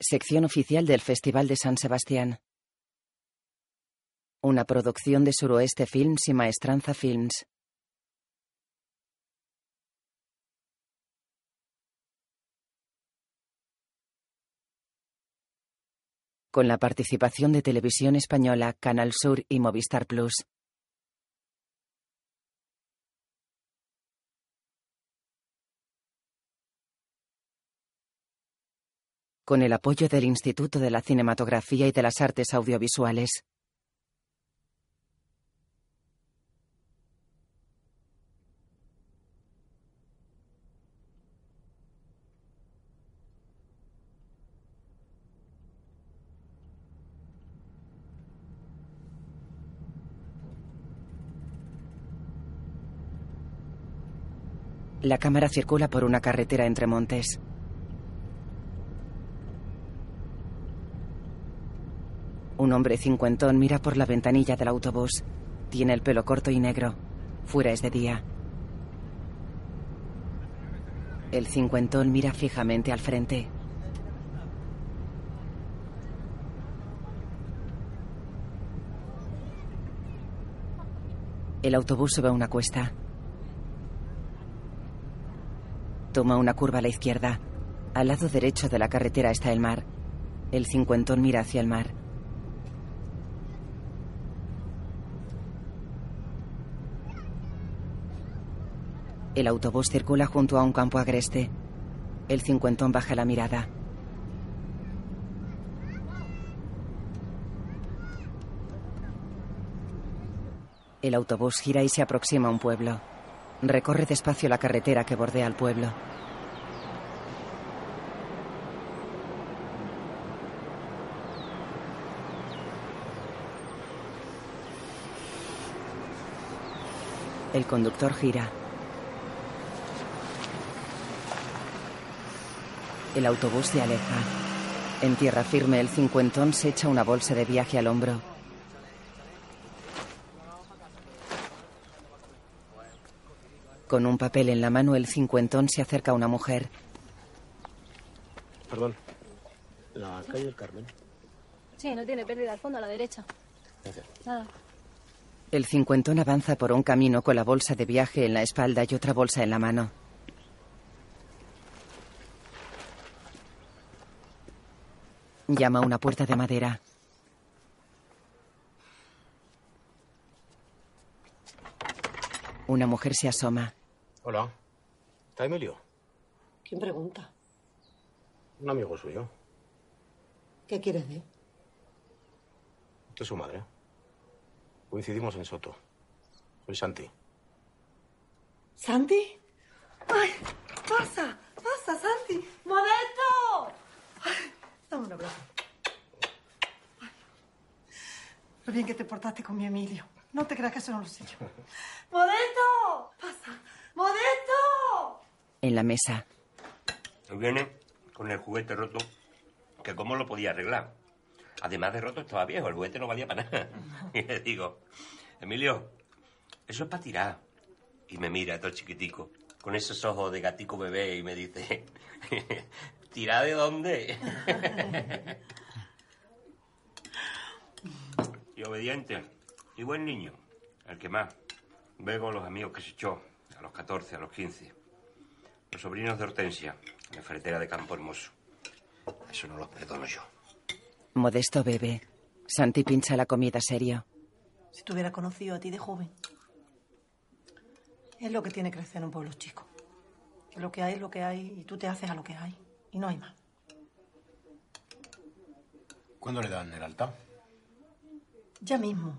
Sección oficial del Festival de San Sebastián. Una producción de Suroeste Films y Maestranza Films. Con la participación de Televisión Española, Canal Sur y Movistar Plus. Con el apoyo del Instituto de la Cinematografía y de las Artes Audiovisuales. La cámara circula por una carretera entre montes. Un hombre cincuentón mira por la ventanilla del autobús. Tiene el pelo corto y negro. Fuera es de día. El cincuentón mira fijamente al frente. El autobús sube una cuesta. Toma una curva a la izquierda. Al lado derecho de la carretera está el mar. El cincuentón mira hacia el mar. El autobús circula junto a un campo agreste. El cincuentón baja la mirada. El autobús gira y se aproxima a un pueblo. Recorre despacio la carretera que bordea el pueblo. El conductor gira. El autobús se aleja. En tierra firme, el cincuentón se echa una bolsa de viaje al hombro. Con un papel en la mano, el cincuentón se acerca a una mujer. Perdón. La calle del Carmen. Sí, no tiene pérdida al fondo a la derecha. Gracias. Nada. El cincuentón avanza por un camino con la bolsa de viaje en la espalda y otra bolsa en la mano. Llama a una puerta de madera. Una mujer se asoma. Hola. ¿Está Emilio? ¿Quién pregunta? Un amigo suyo. ¿Qué quieres de él? Es su madre. Coincidimos en Soto. Soy Santi. ¿Santi? ¡Ay! ¡Pasa! ¡Pasa, Santi! ¡Modesto! Ay, dame un abrazo. Lo bien que te portaste con mi Emilio. No te creas que eso no lo sé yo. ¡Modesto! ¡Pasa! ¡Modesto! En la mesa. Viene con el juguete roto, que cómo lo podía arreglar. Además de roto estaba viejo, el juguete no valía para nada. Y le digo, Emilio, eso es para tirar. Y me mira todo chiquitico, con esos ojos de gatico bebé y me dice, ¿tirar de dónde? y obediente, y buen niño, el que más. Luego los amigos que se echó, a los 14, a los 15. Los sobrinos de Hortensia, en la ferretera de Campo Hermoso. Eso no lo perdono yo. Modesto bebe. Santi pincha la comida serio. Si te hubiera conocido a ti de joven. Es lo que tiene crecer en un pueblo chico. Que lo que hay es lo que hay y tú te haces a lo que hay. Y no hay más. ¿Cuándo le dan el alta? Ya mismo.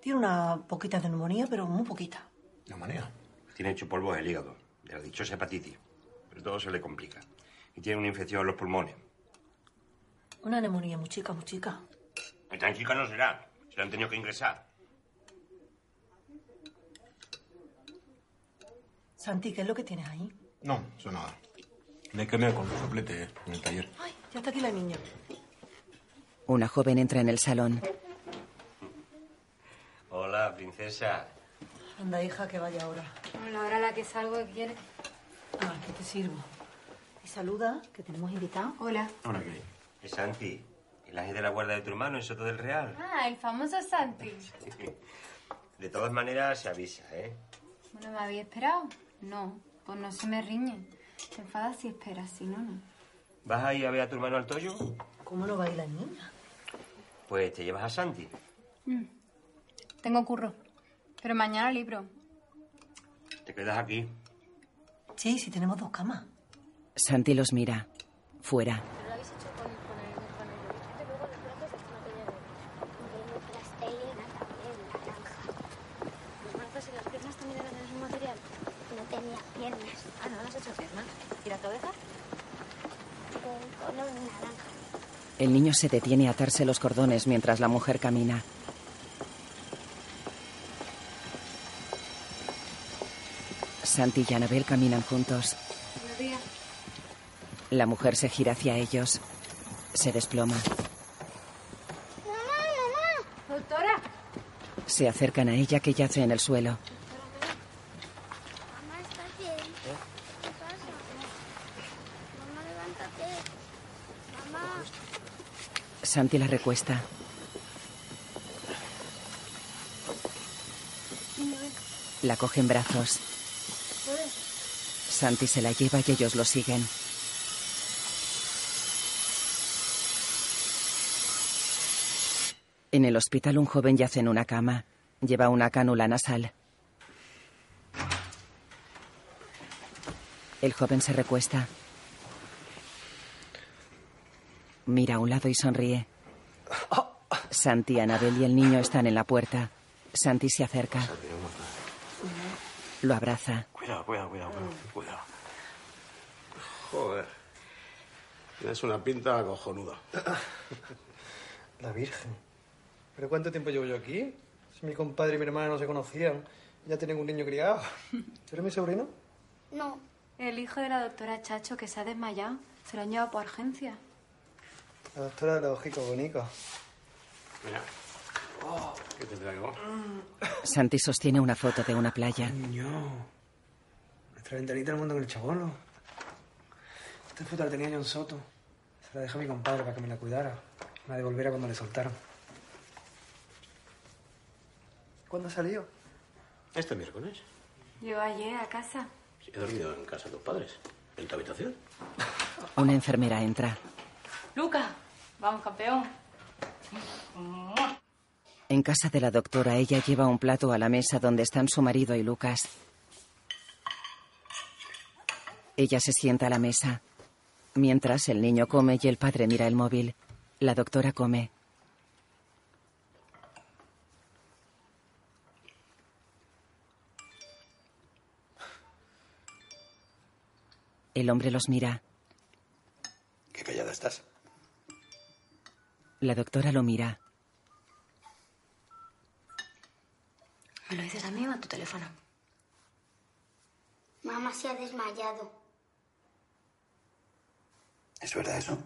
Tiene una poquita de neumonía, pero muy poquita. Neumonía. Tiene hecho polvo el hígado, de la dichosa hepatitis. Pero todo se le complica. Y tiene una infección en los pulmones. Una neumonía muy chica, muy chica. Y tan chica no será. Se le han tenido que ingresar. Santi, ¿qué es lo que tienes ahí? No, eso nada. Me quemé con los sopletes en el taller. Ay, ya está aquí la niña. Una joven entra en el salón. Hola, princesa. Anda, hija, que vaya ahora. Bueno, ahora la que salgo, ¿qué quiere? Ah, que te sirvo. Y Saluda, que tenemos invitado. Hola. Ahora qué. Es Santi, el ángel de la guarda de tu hermano en Soto del Real. Ah, el famoso Santi. De todas maneras, se avisa, ¿eh? Bueno, ¿me había esperado? No, pues no se me riñe. Te enfadas si esperas, si no, no. ¿Vas a ir a ver a tu hermano al Toyo? ¿Cómo no va a ir la niña? Pues te llevas a Santi. Tengo curro. Pero mañana libro. Te quedas aquí. Sí, sí, tenemos dos camas. Santi los mira. Fuera. Pero lo habéis hecho con, con el, con el lubricante luego los brazos de este material. De plastelina también, naranja. Los brazos y las piernas también eran del mismo material. No tenía piernas. Ah, no, no has hecho piernas. ¿Y la cabeza? De color naranja. El niño se detiene a atarse los cordones mientras la mujer camina. Santi y Anabel caminan juntos. La mujer se gira hacia ellos. Se desploma. Doctora. Se Se acercan a ella que yace en el suelo. Mamá, ¿estás bien? ¿Qué pasa? Mamá, levántate. Mamá. Santi la recuesta. La coge en brazos. Santi se la lleva y ellos lo siguen. En el hospital un joven yace en una cama. Lleva una cánula nasal. El joven se recuesta. Mira a un lado y sonríe. Santi, Anabel y el niño están en la puerta. Santi se acerca. Lo abraza. Cuidado, cuidado, cuidado, cuidado. Joder. Tienes una pinta cojonuda. La Virgen. ¿Pero cuánto tiempo llevo yo aquí? Si mi compadre y mi hermana no se conocían, ya tienen un niño criado. ¿Tú eres mi sobrino? No. El hijo de la doctora Chacho que se ha desmayado. Se lo han llevado por urgencia. La doctora de los ojitos bonitos. Mira. Oh, ¿Qué te traigo? Santi sostiene una foto de una playa. Niño. Nuestra ventanita al mundo con el chabolo. Esta foto la tenía John Soto. Se la dejó a mi compadre para que me la cuidara. Me la devolviera cuando le soltaron. ¿Cuándo ha salido? Este miércoles. Llegó ayer a casa. Sí, he dormido en casa de tus padres. ¿En tu habitación? Una enfermera entra. Luca, vamos campeón. En casa de la doctora, ella lleva un plato a la mesa donde están su marido y Lucas. Ella se sienta a la mesa. Mientras el niño come y el padre mira el móvil. La doctora come. El hombre los mira. Qué callada estás. La doctora lo mira. ¿Me lo dices a mí o a tu teléfono? Mamá se ha desmayado. ¿Es verdad eso?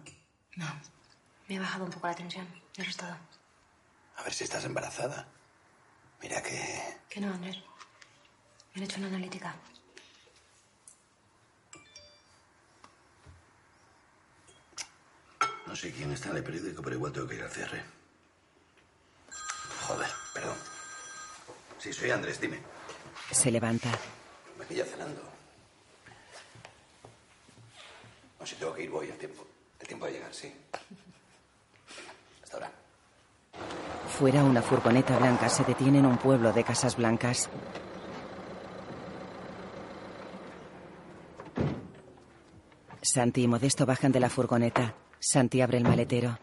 No. Me ha bajado un poco la tensión. Eso es todo. A ver si estás embarazada. Mira que... Que no, Andrés. Me han hecho una analítica. No sé quién está en el periódico, pero igual tengo que ir al cierre. Joder, perdón. Sí, soy Andrés, dime. Se levanta. Me pilla cenando. No, si tengo que ir, voy. El tiempo, el tiempo de llegar, sí. Hasta ahora. Fuera una furgoneta blanca se detiene en un pueblo de casas blancas. Santi y Modesto bajan de la furgoneta. Santi abre el maletero.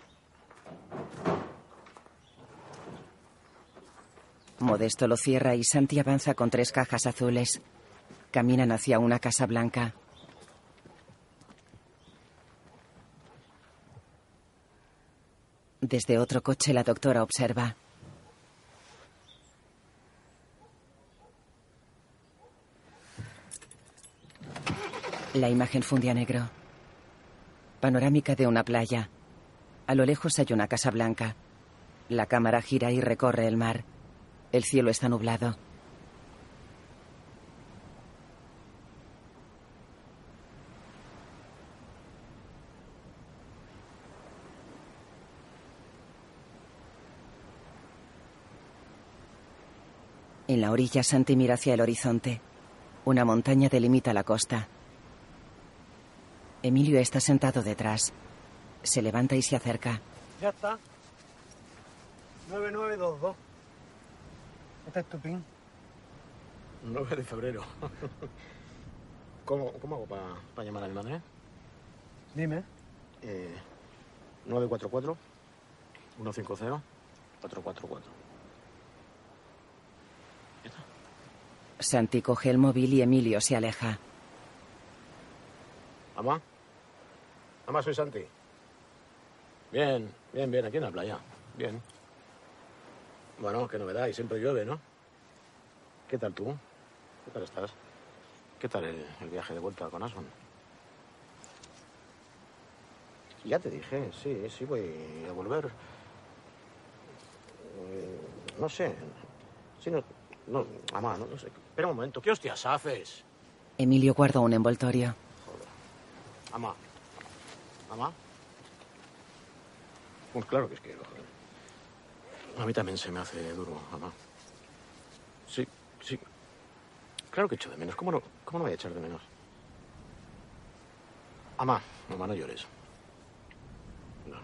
Modesto lo cierra y Santi avanza con tres cajas azules. Caminan hacia una casa blanca. Desde otro coche la doctora observa. La imagen funde a negro. Panorámica de una playa. A lo lejos hay una casa blanca. La cámara gira y recorre el mar. El cielo está nublado. En la orilla, Santi mira hacia el horizonte. Una montaña delimita la costa. Emilio está sentado detrás. Se levanta y se acerca. Ya está. 9922. Este es tu pin. 9 de febrero. ¿Cómo, cómo hago para llamar a mi madre? Dime. Eh, 944 150 444. Santi coge el móvil y Emilio se aleja. ¿Amá? Amá, soy Santi. Bien, bien, bien, aquí en la playa. Bien. Bueno, qué novedad, y siempre llueve, ¿no? ¿Qué tal tú? ¿Qué tal estás? ¿Qué tal el, el viaje de vuelta con Aswan? Ya te dije, sí, sí voy a volver. Eh, No sé. Sí, no, no, mamá, no, no sé. Espera un momento, ¿qué hostias haces? Emilio guarda un envoltorio. Mamá. ¿Mamá? Pues claro que es que, joder. A mí también se me hace duro, mamá. Sí, sí. Claro que echo de menos. ¿Cómo no, cómo no voy a echar de menos? Mamá, mamá, no llores. No.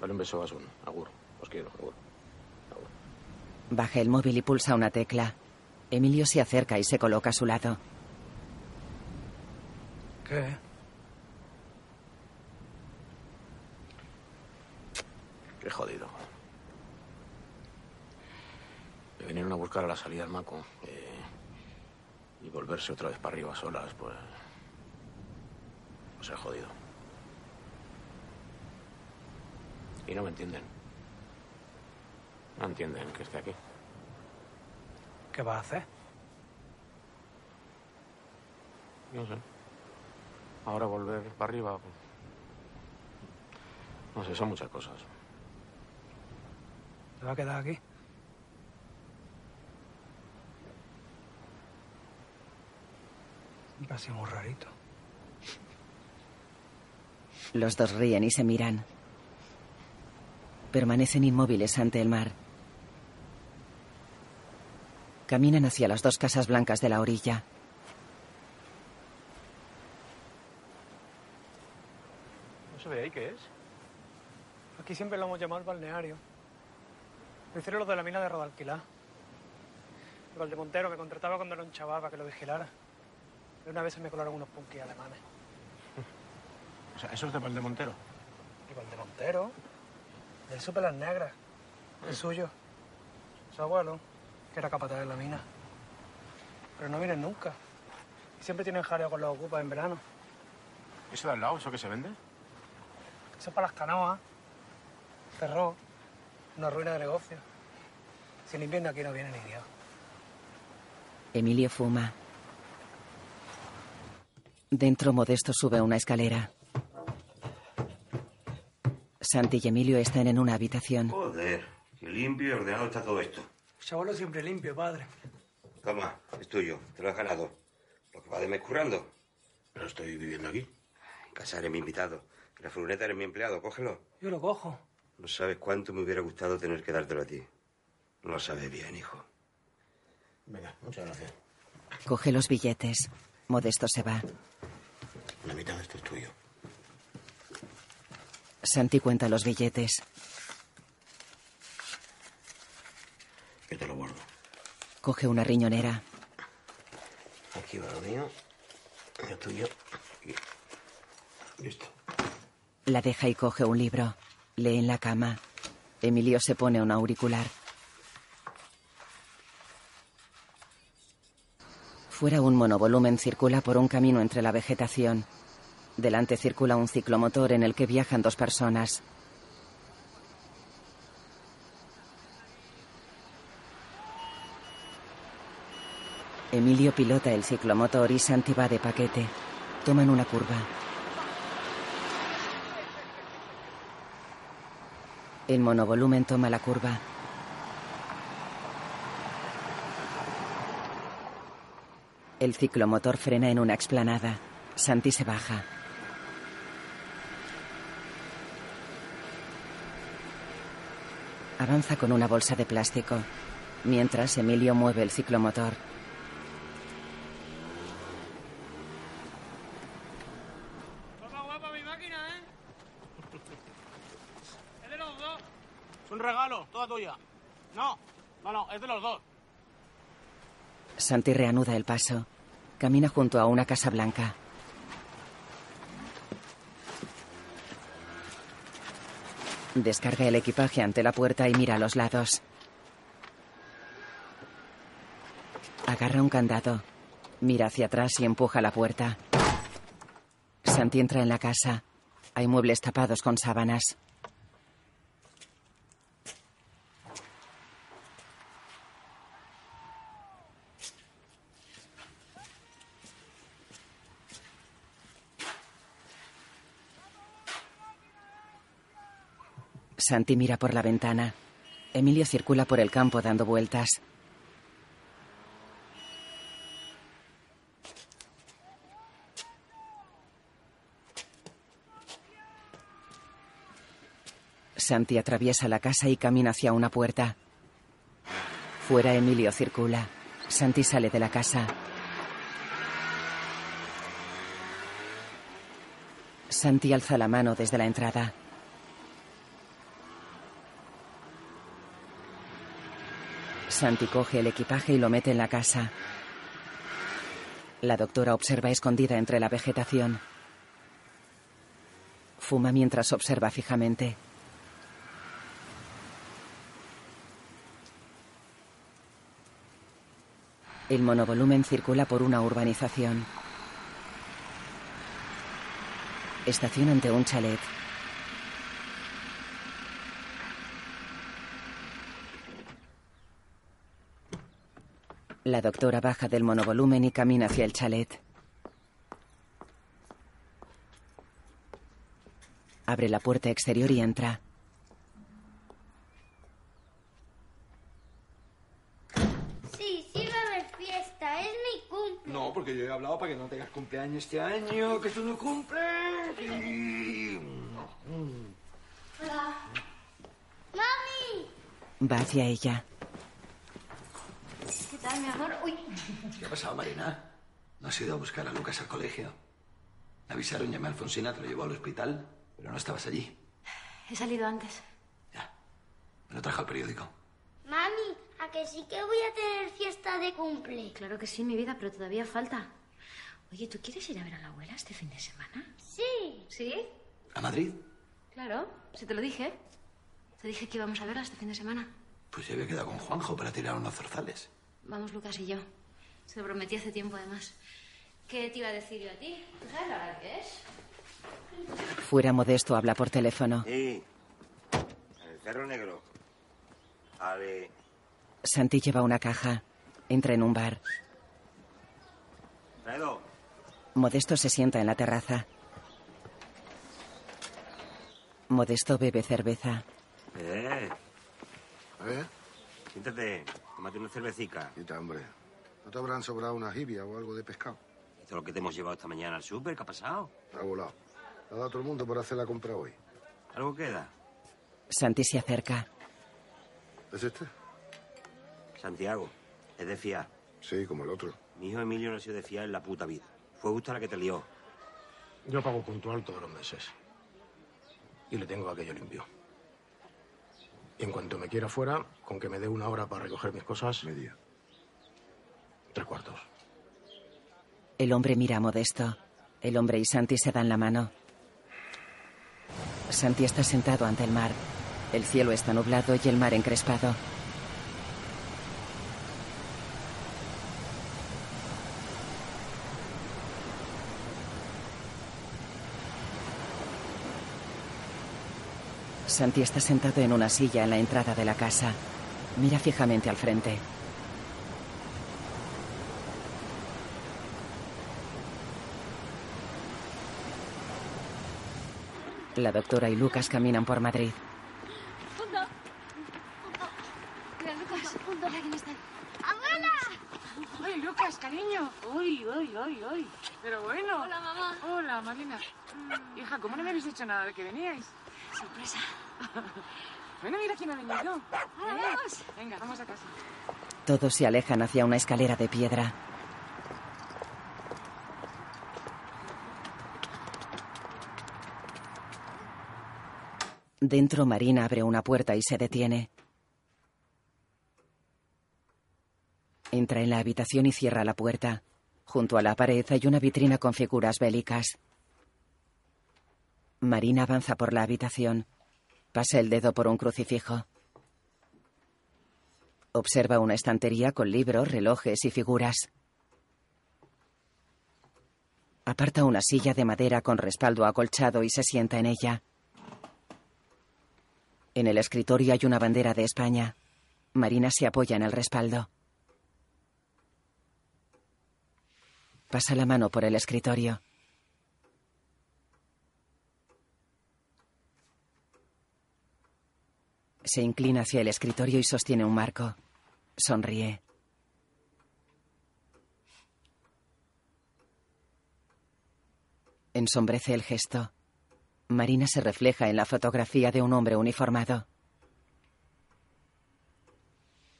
Dale un beso a Asun. Agur. Os quiero, agur. Baja el móvil y pulsa una tecla. Emilio se acerca y se coloca a su lado. ¿Qué? Qué jodido. Me vinieron a buscar a la salida del Maco. eh, y volverse otra vez para arriba solas, pues. Pues es jodido. Y no me entienden. No entienden que esté aquí. ¿Qué vas a hacer? No sé. Ahora volver para arriba. pues, No sé, son muchas cosas. ¿Te va a quedar aquí? Parece muy rarito. Los dos ríen y se miran. Permanecen inmóviles ante el mar. Caminan hacia las dos casas blancas de la orilla. ¿No se ve ahí qué es? Aquí siempre lo hemos llamado el balneario. Lo hicieron los de la mina de Rodalquilá. El Valdemontero me contrataba cuando era un chaval para que lo vigilara. Y una vez se me colaron unos punkis alemanes. O sea, eso es de Valdemontero. Y Valdemontero, él supe las negras, el suyo, su abuelo, que era capataz de la mina. Pero no vienen nunca. Y siempre tienen jaleo con los ocupas en verano. ¿Eso de al lado, eso que se vende? Eso es para las canoas. Cerró. Una ruina de negocio. Si en invierno aquí no viene ni Dios. Emilio fuma. Dentro, Modesto sube una escalera. Santi y Emilio están en una habitación. Joder, qué limpio y ordenado está todo esto. Chabolo siempre limpio, padre. Toma, es tuyo, te lo has ganado. Lo que va de mes currando. Pero estoy viviendo aquí. En casa eres mi invitado. En la furgoneta eres mi empleado, cógelo. Yo lo cojo. No sabes cuánto me hubiera gustado tener que dártelo a ti. No lo sabes bien, hijo. Venga, muchas gracias. Coge los billetes. Modesto se va. La mitad de esto es tuyo. Santi cuenta los billetes. Yo te lo guardo. Coge una riñonera. Aquí va lo mío. Lo tuyo. Y... Listo. La deja y coge un libro. Lee en la cama. Emilio se pone un auricular. Fuera un monovolumen circula por un camino entre la vegetación. Delante circula un ciclomotor en el que viajan dos personas. Emilio pilota el ciclomotor y Santi va de paquete. Toman una curva. El monovolumen toma la curva. El ciclomotor frena en una explanada. Santi se baja. Avanza con una bolsa de plástico. Mientras, Emilio mueve el ciclomotor. Guapa, guapa mi máquina, ¿eh? Es de los dos. Es un regalo, toda tuya. No, no, no, es de los dos. Santi reanuda el paso. Camina junto a una casa blanca. Descarga el equipaje ante la puerta y mira a los lados. Agarra un candado. Mira hacia atrás y empuja la puerta. Santi entra en la casa. Hay muebles tapados con sábanas. Santi mira por la ventana. Emilio circula por el campo dando vueltas. Santi atraviesa la casa y camina hacia una puerta. Fuera Emilio circula. Santi sale de la casa. Santi alza la mano desde la entrada. Santi coge el equipaje y lo mete en la casa. La doctora observa escondida entre la vegetación. Fuma mientras observa fijamente. El monovolumen circula por una urbanización. Estación ante un chalet. La doctora baja del monovolumen y camina hacia el chalet. Abre la puerta exterior y entra. Sí, sí va a haber fiesta. Es mi cumple. No, porque yo he hablado para que no tengas cumpleaños este año, que tú no cumples. Y- Hola. ¡Mami! Va hacia ella. ¿Qué tal, mi amor? Uy. ¿Qué ha pasado, Marina? ¿No has ido a buscar a Lucas al colegio? Me avisaron, llamé a Alfonsina, te lo llevó al hospital, pero no estabas allí. He salido antes. Me lo trajo al periódico. Mami, ¿a que sí que voy a tener fiesta de cumple? Claro que sí, mi vida, pero todavía falta. Oye, ¿tú quieres ir a ver a la abuela este fin de semana? Sí. ¿Sí? ¿A Madrid? Claro, si te lo dije. Te dije que íbamos a verla este fin de semana. Pues ya había quedado con Juanjo para tirar unos zorzales. Vamos, Lucas y yo. Se lo prometí hace tiempo, además. ¿Qué te iba a decir yo a ti? ¿Tú sabes la hora que es? Fuera Modesto habla por teléfono. Sí. En el Cerro Negro. Ale. Santi lleva una caja. Entra en un bar. Fredo. Modesto se sienta en la terraza. Modesto bebe cerveza. Eh, ¿Eh? siéntate. Tómate una cervecica. Quita, hombre. ¿No te habrán sobrado una jibia o algo de pescado? Esto es lo que te hemos llevado esta mañana al súper. ¿Qué ha pasado? Ha volado. Ha dado a todo el mundo por hacer la compra hoy. ¿Algo queda? Santi se acerca. ¿Es este? Santiago. Es de fiar. Sí, como el otro. Mi hijo Emilio no ha sido de fiar en la puta vida. Fue justo la que te lió. Yo pago puntual todos los meses. Y le tengo aquello limpio. Y en cuanto me quiera fuera, con que me dé una hora para recoger mis cosas. Media. Tres cuartos. El hombre mira a Modesto. El hombre y Santi se dan la mano. Santi está sentado ante el mar. El cielo está nublado y el mar encrespado. Santi está sentado en una silla en la entrada de la casa. Mira fijamente al frente. La doctora y Lucas caminan por Madrid. Lucas. Quién está. ¡Abuela! ¡Ay, Lucas, cariño! ¡Uy, uy, uy, uy! Pero bueno. Hola, mamá. Hola, Marina. Hija, ¿cómo no me habéis dicho nada de que veníais? Sorpresa. Bueno, mira quién ha venido. Vamos. Venga, vamos a casa. Todos se alejan hacia una escalera de piedra. Dentro, Marina abre una puerta y se detiene. Entra en la habitación y cierra la puerta. Junto a la pared hay una vitrina con figuras bélicas. Marina avanza por la habitación. Pasa el dedo por un crucifijo. Observa una estantería con libros, relojes y figuras. Aparta una silla de madera con respaldo acolchado y se sienta en ella. En el escritorio hay una bandera de España. Marina se apoya en el respaldo. Pasa la mano por el escritorio. Se inclina hacia el escritorio y sostiene un marco. Sonríe. Ensombrece el gesto. Marina se refleja en la fotografía de un hombre uniformado.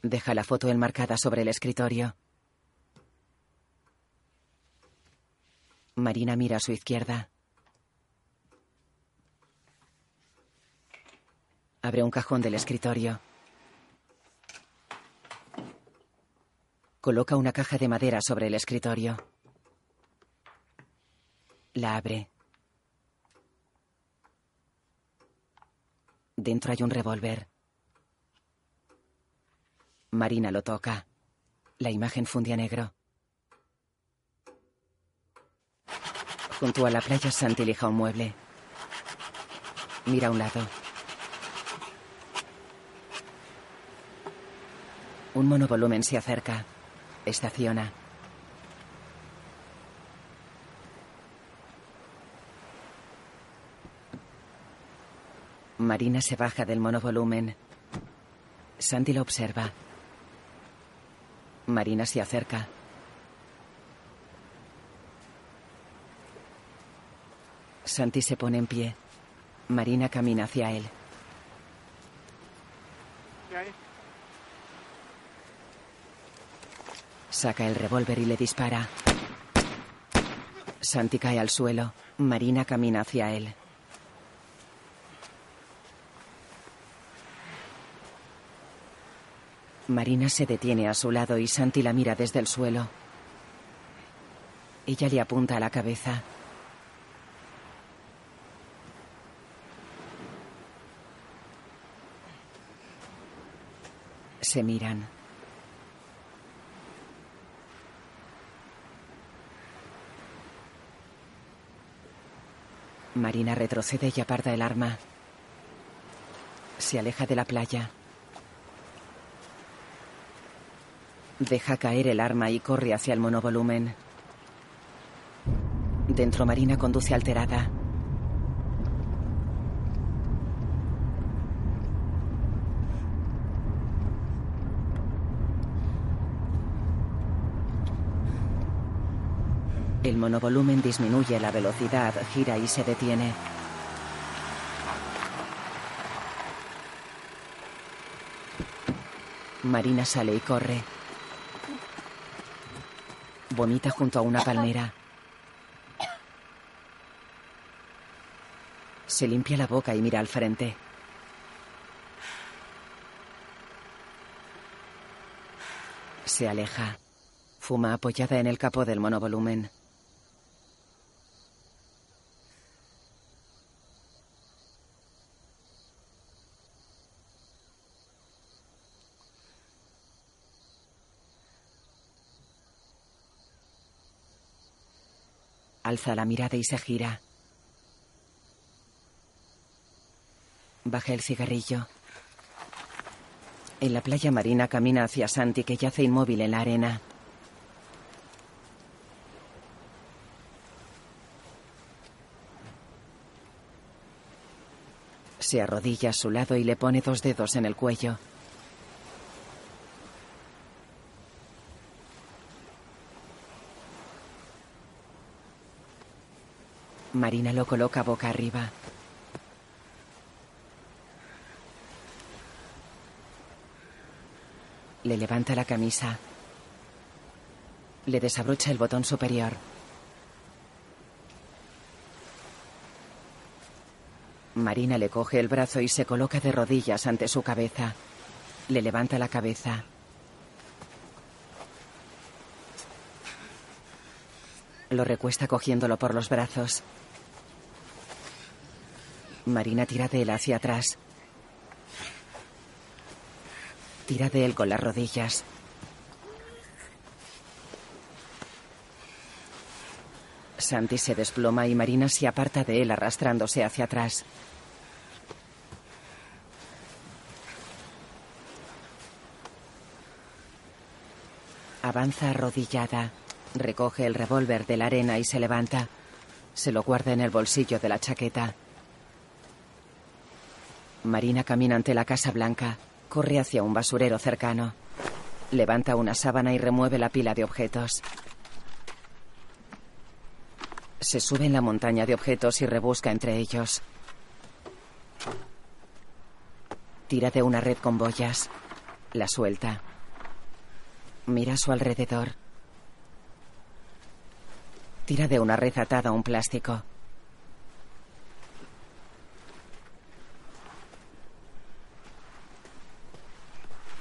Deja la foto enmarcada sobre el escritorio. Marina mira a su izquierda. Abre un cajón del escritorio. Coloca una caja de madera sobre el escritorio. La abre. Dentro hay un revólver. Marina lo toca. La imagen fundía negro. Junto a la playa, Santi lija un mueble. Mira a un lado. Un monovolumen se acerca. Estaciona. Marina se baja del monovolumen. Santi lo observa. Marina se acerca. Santi se pone en pie. Marina camina hacia él. ¿Qué hay? Saca el revólver y le dispara. Santi cae al suelo. Marina camina hacia él. Marina se detiene a su lado y Santi la mira desde el suelo. Ella le apunta a la cabeza. Se miran. Marina retrocede y aparta el arma. Se aleja de la playa. Deja caer el arma y corre hacia el monovolumen. Dentro Marina conduce alterada. El monovolumen disminuye la velocidad, gira y se detiene. Marina sale y corre. Vomita junto a una palmera. Se limpia la boca y mira al frente. Se aleja. Fuma apoyada en el capó del monovolumen. Alza la mirada y se gira. Baja el cigarrillo. En la playa marina camina hacia Santi que yace inmóvil en la arena. Se arrodilla a su lado y le pone dos dedos en el cuello. Marina lo coloca boca arriba. Le levanta la camisa. Le desabrocha el botón superior. Marina le coge el brazo y se coloca de rodillas ante su cabeza. Le levanta la cabeza. Lo recuesta cogiéndolo por los brazos. Marina tira de él hacia atrás. Tira de él con las rodillas. Santi se desploma y Marina se aparta de él arrastrándose hacia atrás. Avanza arrodillada. Recoge el revólver de la arena y se levanta. Se lo guarda en el bolsillo de la chaqueta. Marina camina ante la Casa Blanca. Corre hacia un basurero cercano. Levanta una sábana y remueve la pila de objetos. Se sube en la montaña de objetos y rebusca entre ellos. Tira de una red con boyas. La suelta. Mira a su alrededor. Tira de una red atada a un plástico.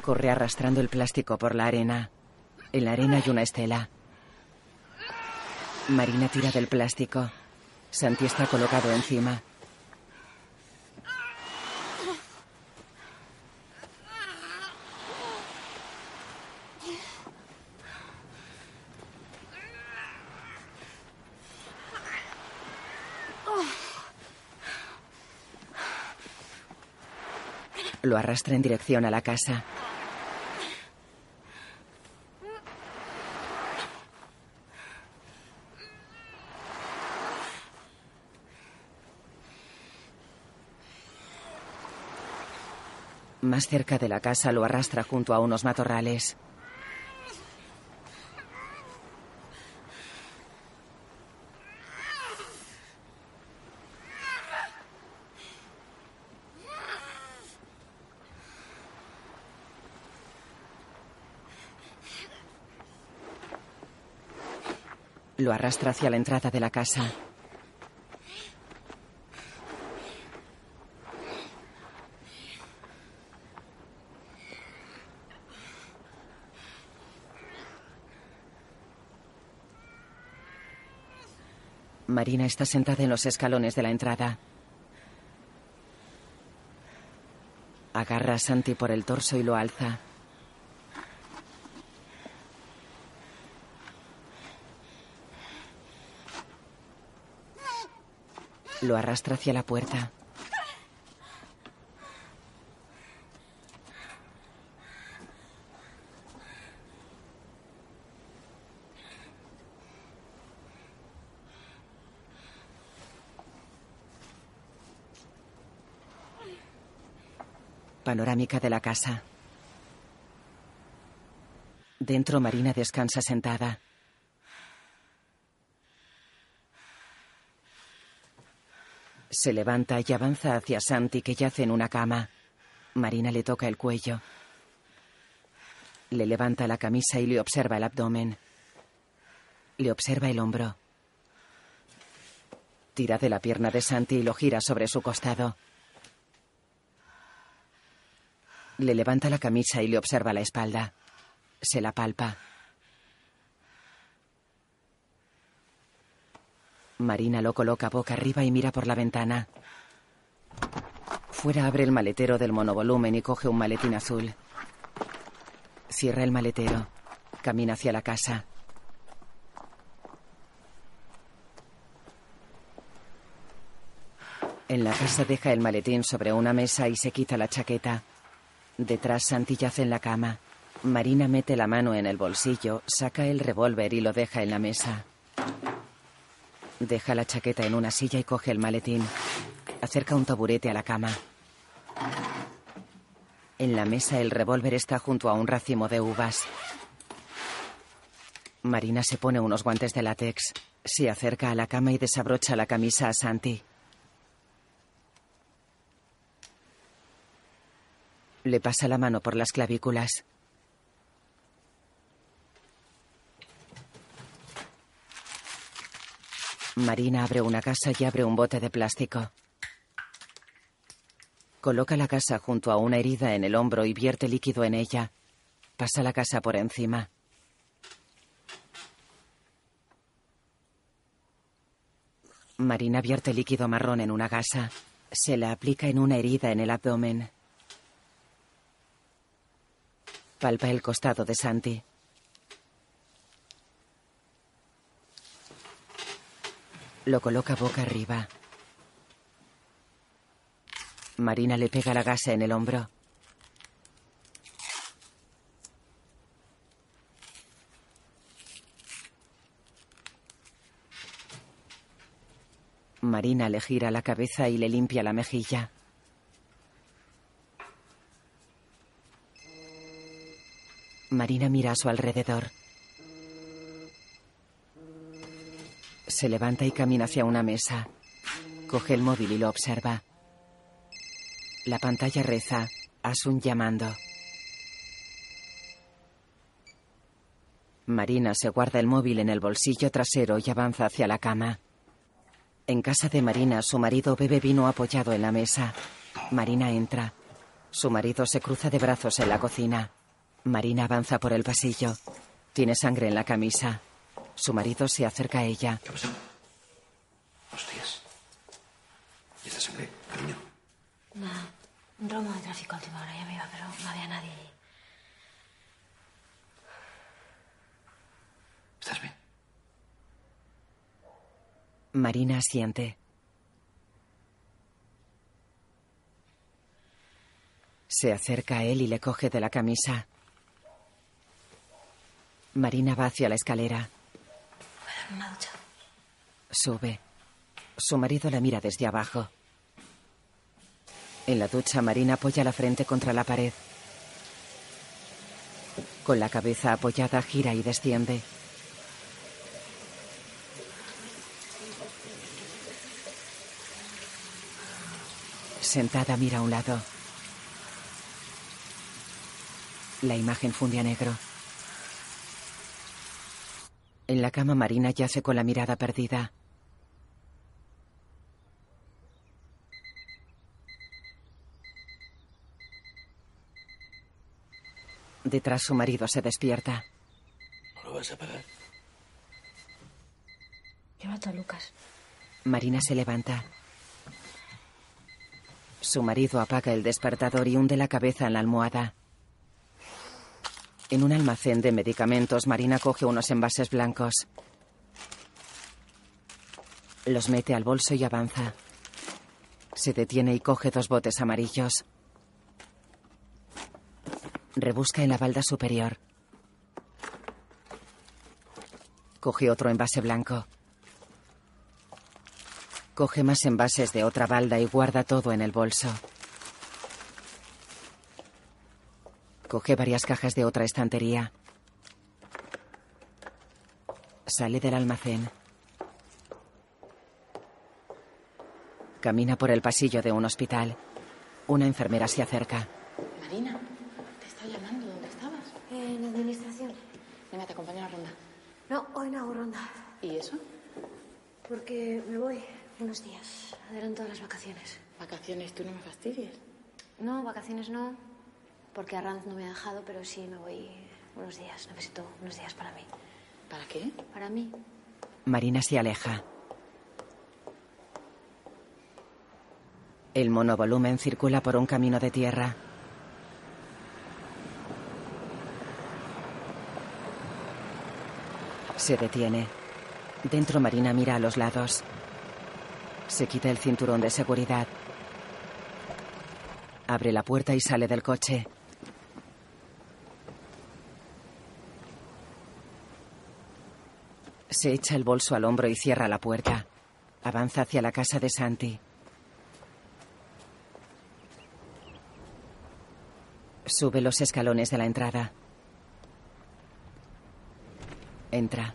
Corre arrastrando el plástico por la arena. En la arena hay una estela. Marina tira del plástico. Santi está colocado encima. Lo arrastra en dirección a la casa. Más cerca de la casa lo arrastra junto a unos matorrales. Lo arrastra hacia la entrada de la casa. Marina está sentada en los escalones de la entrada. Agarra a Santi por el torso y lo alza. Lo arrastra hacia la puerta. Panorámica de la casa. Dentro Marina descansa sentada. Se levanta y avanza hacia Santi que yace en una cama. Marina le toca el cuello. Le levanta la camisa y le observa el abdomen. Le observa el hombro. Tira de la pierna de Santi y lo gira sobre su costado. Le levanta la camisa y le observa la espalda. Se la palpa. Marina lo coloca boca arriba y mira por la ventana. Fuera abre el maletero del monovolumen y coge un maletín azul. Cierra el maletero. Camina hacia la casa. En la casa deja el maletín sobre una mesa y se quita la chaqueta. Detrás Santi yace en la cama. Marina mete la mano en el bolsillo, saca el revólver y lo deja en la mesa. Deja la chaqueta en una silla y coge el maletín. Acerca un taburete a la cama. En la mesa el revólver está junto a un racimo de uvas. Marina se pone unos guantes de látex. Se acerca a la cama y desabrocha la camisa a Santi. Le pasa la mano por las clavículas. Marina abre una casa y abre un bote de plástico. Coloca la casa junto a una herida en el hombro y vierte líquido en ella. Pasa la casa por encima. Marina vierte líquido marrón en una gasa. Se la aplica en una herida en el abdomen. Palpa el costado de Santi. Lo coloca boca arriba. Marina le pega la gasa en el hombro. Marina le gira la cabeza y le limpia la mejilla. Marina mira a su alrededor. Se levanta y camina hacia una mesa. Coge el móvil y lo observa. La pantalla reza. Asun llamando. Marina se guarda el móvil en el bolsillo trasero y avanza hacia la cama. En casa de Marina, su marido bebe vino apoyado en la mesa. Marina entra. Su marido se cruza de brazos en la cocina. Marina avanza por el pasillo. Tiene sangre en la camisa. Su marido se acerca a ella. ¿Qué pasó? Hostias. ¿Y esta sangre, cariño? Nada, un romo de tráfico a última hora, ya me iba, pero no había nadie. allí. ¿Estás bien? Marina asiente. Se acerca a él y le coge de la camisa. Marina va hacia la escalera. Voy a darme una ducha. Sube. Su marido la mira desde abajo. En la ducha, Marina apoya la frente contra la pared. Con la cabeza apoyada, gira y desciende. Sentada, mira a un lado. La imagen funde a negro. En la cama, Marina yace con la mirada perdida. Detrás, su marido se despierta. ¿No lo vas a pagar? Yo mato a Lucas. Marina se levanta. Su marido apaga el despertador y hunde la cabeza en la almohada. En un almacén de medicamentos, Marina coge unos envases blancos. Los mete al bolso y avanza. Se detiene y coge dos botes amarillos. Rebusca en la balda superior. Coge otro envase blanco. Coge más envases de otra balda y guarda todo en el bolso. Coge varias cajas de otra estantería. Sale del almacén. Camina por el pasillo de un hospital. Una enfermera se acerca. Marina, te estaba llamando. ¿Dónde estabas? En la administración. Venga, te acompaño a la ronda. No, hoy no hago ronda. ¿Y eso? Porque me voy unos días. Adelanto las vacaciones. Vacaciones, tú no me fastidies. No, vacaciones no. Porque Arranz no me ha dejado, pero sí me voy unos días. Necesito unos días para mí. ¿Para qué? Para mí. Marina se aleja. El monovolumen circula por un camino de tierra. Se detiene. Dentro Marina mira a los lados. Se quita el cinturón de seguridad. Abre la puerta y sale del coche. Se echa el bolso al hombro y cierra la puerta. Avanza hacia la casa de Santi. Sube los escalones de la entrada. Entra.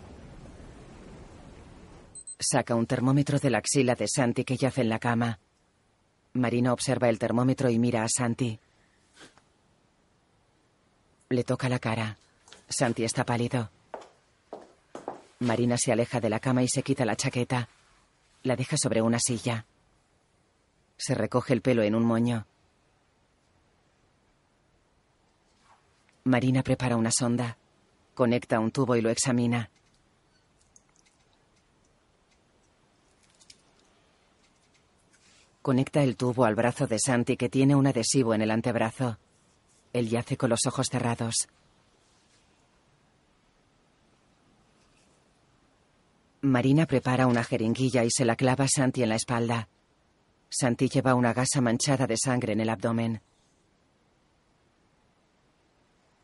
Saca un termómetro de la axila de Santi que yace en la cama. Marina observa el termómetro y mira a Santi. Le toca la cara. Santi está pálido. Marina se aleja de la cama y se quita la chaqueta. La deja sobre una silla. Se recoge el pelo en un moño. Marina prepara una sonda. Conecta un tubo y lo examina. Conecta el tubo al brazo de Santi que tiene un adhesivo en el antebrazo. Él yace con los ojos cerrados. Marina prepara una jeringuilla y se la clava a Santi en la espalda. Santi lleva una gasa manchada de sangre en el abdomen.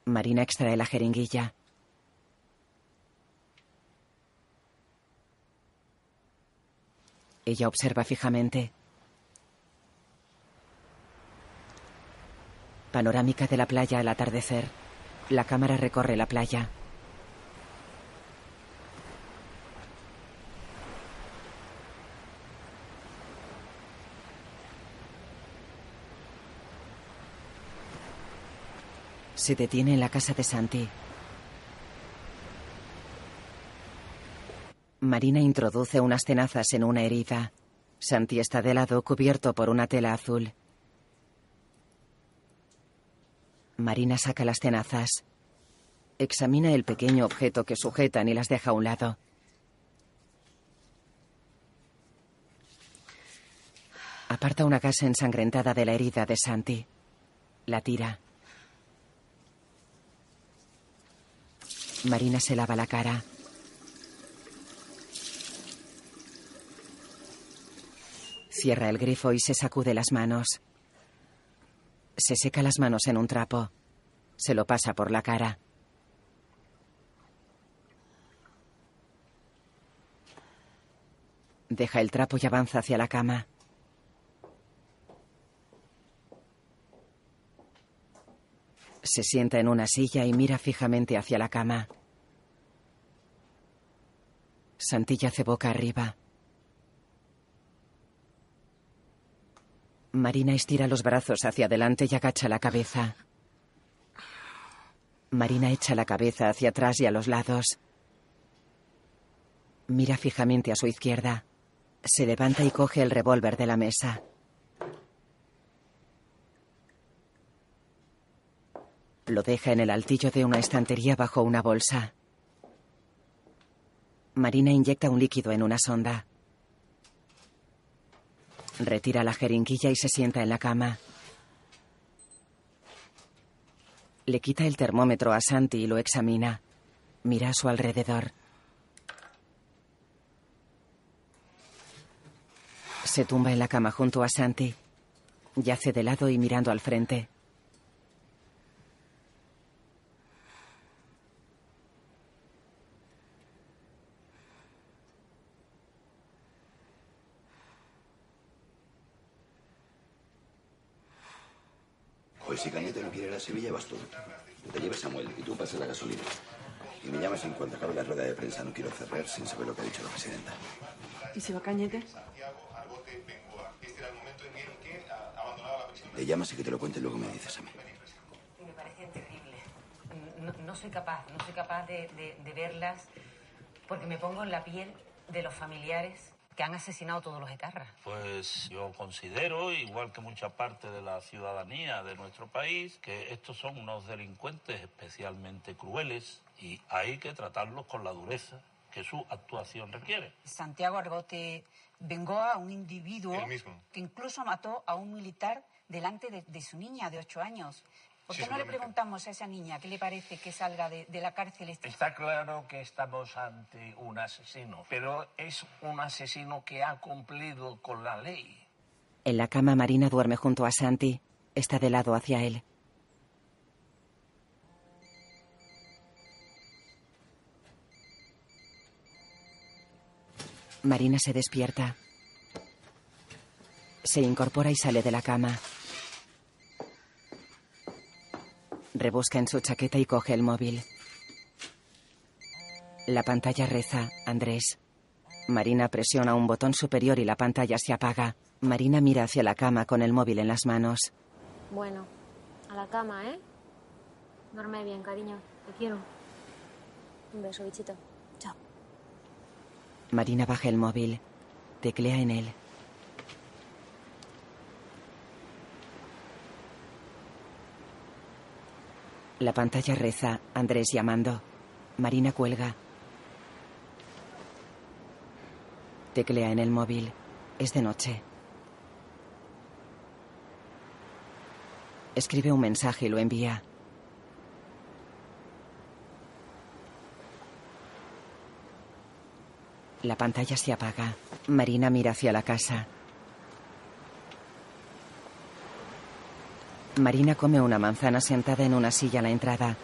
Marina extrae la jeringuilla. Ella observa fijamente. Panorámica de la playa al atardecer. La cámara recorre la playa. Se detiene en la casa de Santi. Marina introduce unas tenazas en una herida. Santi está de lado cubierto por una tela azul. Marina saca las tenazas. Examina el pequeño objeto que sujetan y las deja a un lado. Aparta una gasa ensangrentada de la herida de Santi. La tira. Marina se lava la cara. Cierra el grifo y se sacude las manos. Se seca las manos en un trapo. Se lo pasa por la cara. Deja el trapo y avanza hacia la cama. Se sienta en una silla y mira fijamente hacia la cama. Santilla hace boca arriba. Marina estira los brazos hacia adelante y agacha la cabeza. Marina echa la cabeza hacia atrás y a los lados. Mira fijamente a su izquierda. Se levanta y coge el revólver de la mesa. Lo deja en el altillo de una estantería bajo una bolsa. Marina inyecta un líquido en una sonda. Retira la jeringuilla y se sienta en la cama. Le quita el termómetro a Santi y lo examina. Mira a su alrededor. Se tumba en la cama junto a Santi. Yace de lado y mirando al frente. Pues si Cañete no quiere ir a Sevilla, vas tú. Te llevas Samuel y tú pasas la gasolina. Y me llamas en cuanto acabe la rueda de prensa. No quiero cerrar sin saber lo que ha dicho la presidenta. ¿Y si va Cañete? Le llamas y que te lo cuente y luego me dices a mí. Me parece terrible. No, no soy capaz, no soy capaz de, de- de verlas porque me pongo en la piel de los familiares que han asesinado todos los etarras. Pues yo considero, igual que mucha parte de la ciudadanía de nuestro país, que estos son unos delincuentes especialmente crueles y hay que tratarlos con la dureza que su actuación requiere. Santiago Argote vengó a un individuo mismo. que incluso mató a un militar delante de, de su niña de ocho años. ¿Por Sí, qué no le preguntamos a esa niña qué le parece que salga de, de la cárcel este Está claro que estamos ante un asesino, pero es un asesino que ha cumplido con la ley. En la cama Marina duerme junto a Santi. Está de lado hacia él. Marina se despierta. Se incorpora y sale de la cama. Rebusca en su chaqueta y coge el móvil. La pantalla reza, Andrés. Marina presiona un botón superior y la pantalla se apaga. Marina mira hacia la cama con el móvil en las manos. Bueno, a la cama, ¿eh? Duerme bien, cariño. Te quiero. Un beso, bichito. Chao. Marina baja el móvil. Teclea en él. La pantalla reza. Andrés llamando. Marina cuelga. Teclea en el móvil. Es de noche. Escribe un mensaje y lo envía. La pantalla se apaga. Marina mira hacia la casa. Marina come una manzana sentada en una silla a la entrada.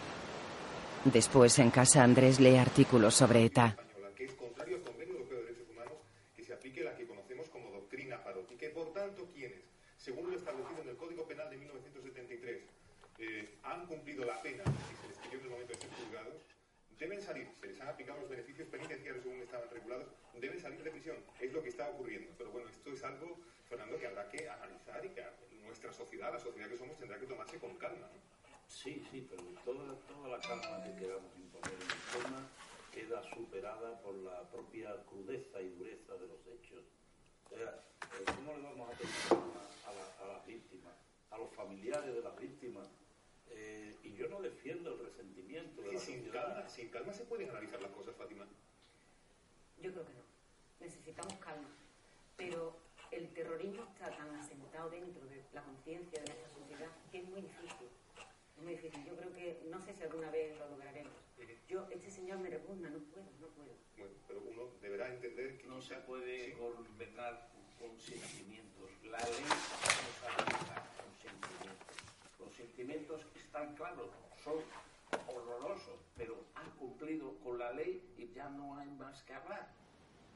Después, en casa, Andrés lee artículos sobre ETA. que es contrario al Convenio Europeo de Derechos Humanos, que se aplique la que conocemos como doctrina Parot, y que, por tanto, quienes, según lo establecido en el Código Penal de 1973, eh, han cumplido la pena y se les pidió en el momento de ser juzgados, deben salir, se les han aplicado los beneficios penitenciarios según estaban regulados, deben salir de prisión. Es lo que está ocurriendo. Pero bueno, esto es algo, Fernando, que habrá que analizar y que nuestra sociedad, la sociedad que somos, tendrá que tomarse con calma. ¿no? Sí, sí, pero toda, toda la calma que queramos imponer en el tema queda superada por la propia crudeza y dureza de los hechos. O sea, eh, ¿Cómo le vamos a pedir a, la- a las víctimas, a los familiares de las víctimas? Eh, y yo no defiendo el resentimiento de Sí, la sin sociedad. calma, sin calma se pueden analizar las cosas, Fátima. Yo creo que no. Necesitamos calma. Pero el terrorismo está tan asentado dentro de la conciencia de nuestra sociedad que es muy difícil. Es muy difícil. Yo creo que, no sé si alguna vez lo lograremos. Yo, este señor me repugna, no puedo, no puedo. Bueno, pero uno deberá entender que No se puede condenar con sentimientos. La ley no sabe con sentimientos. Los sentimientos están claros, son horrorosos, pero han cumplido con la ley y ya no hay más que hablar.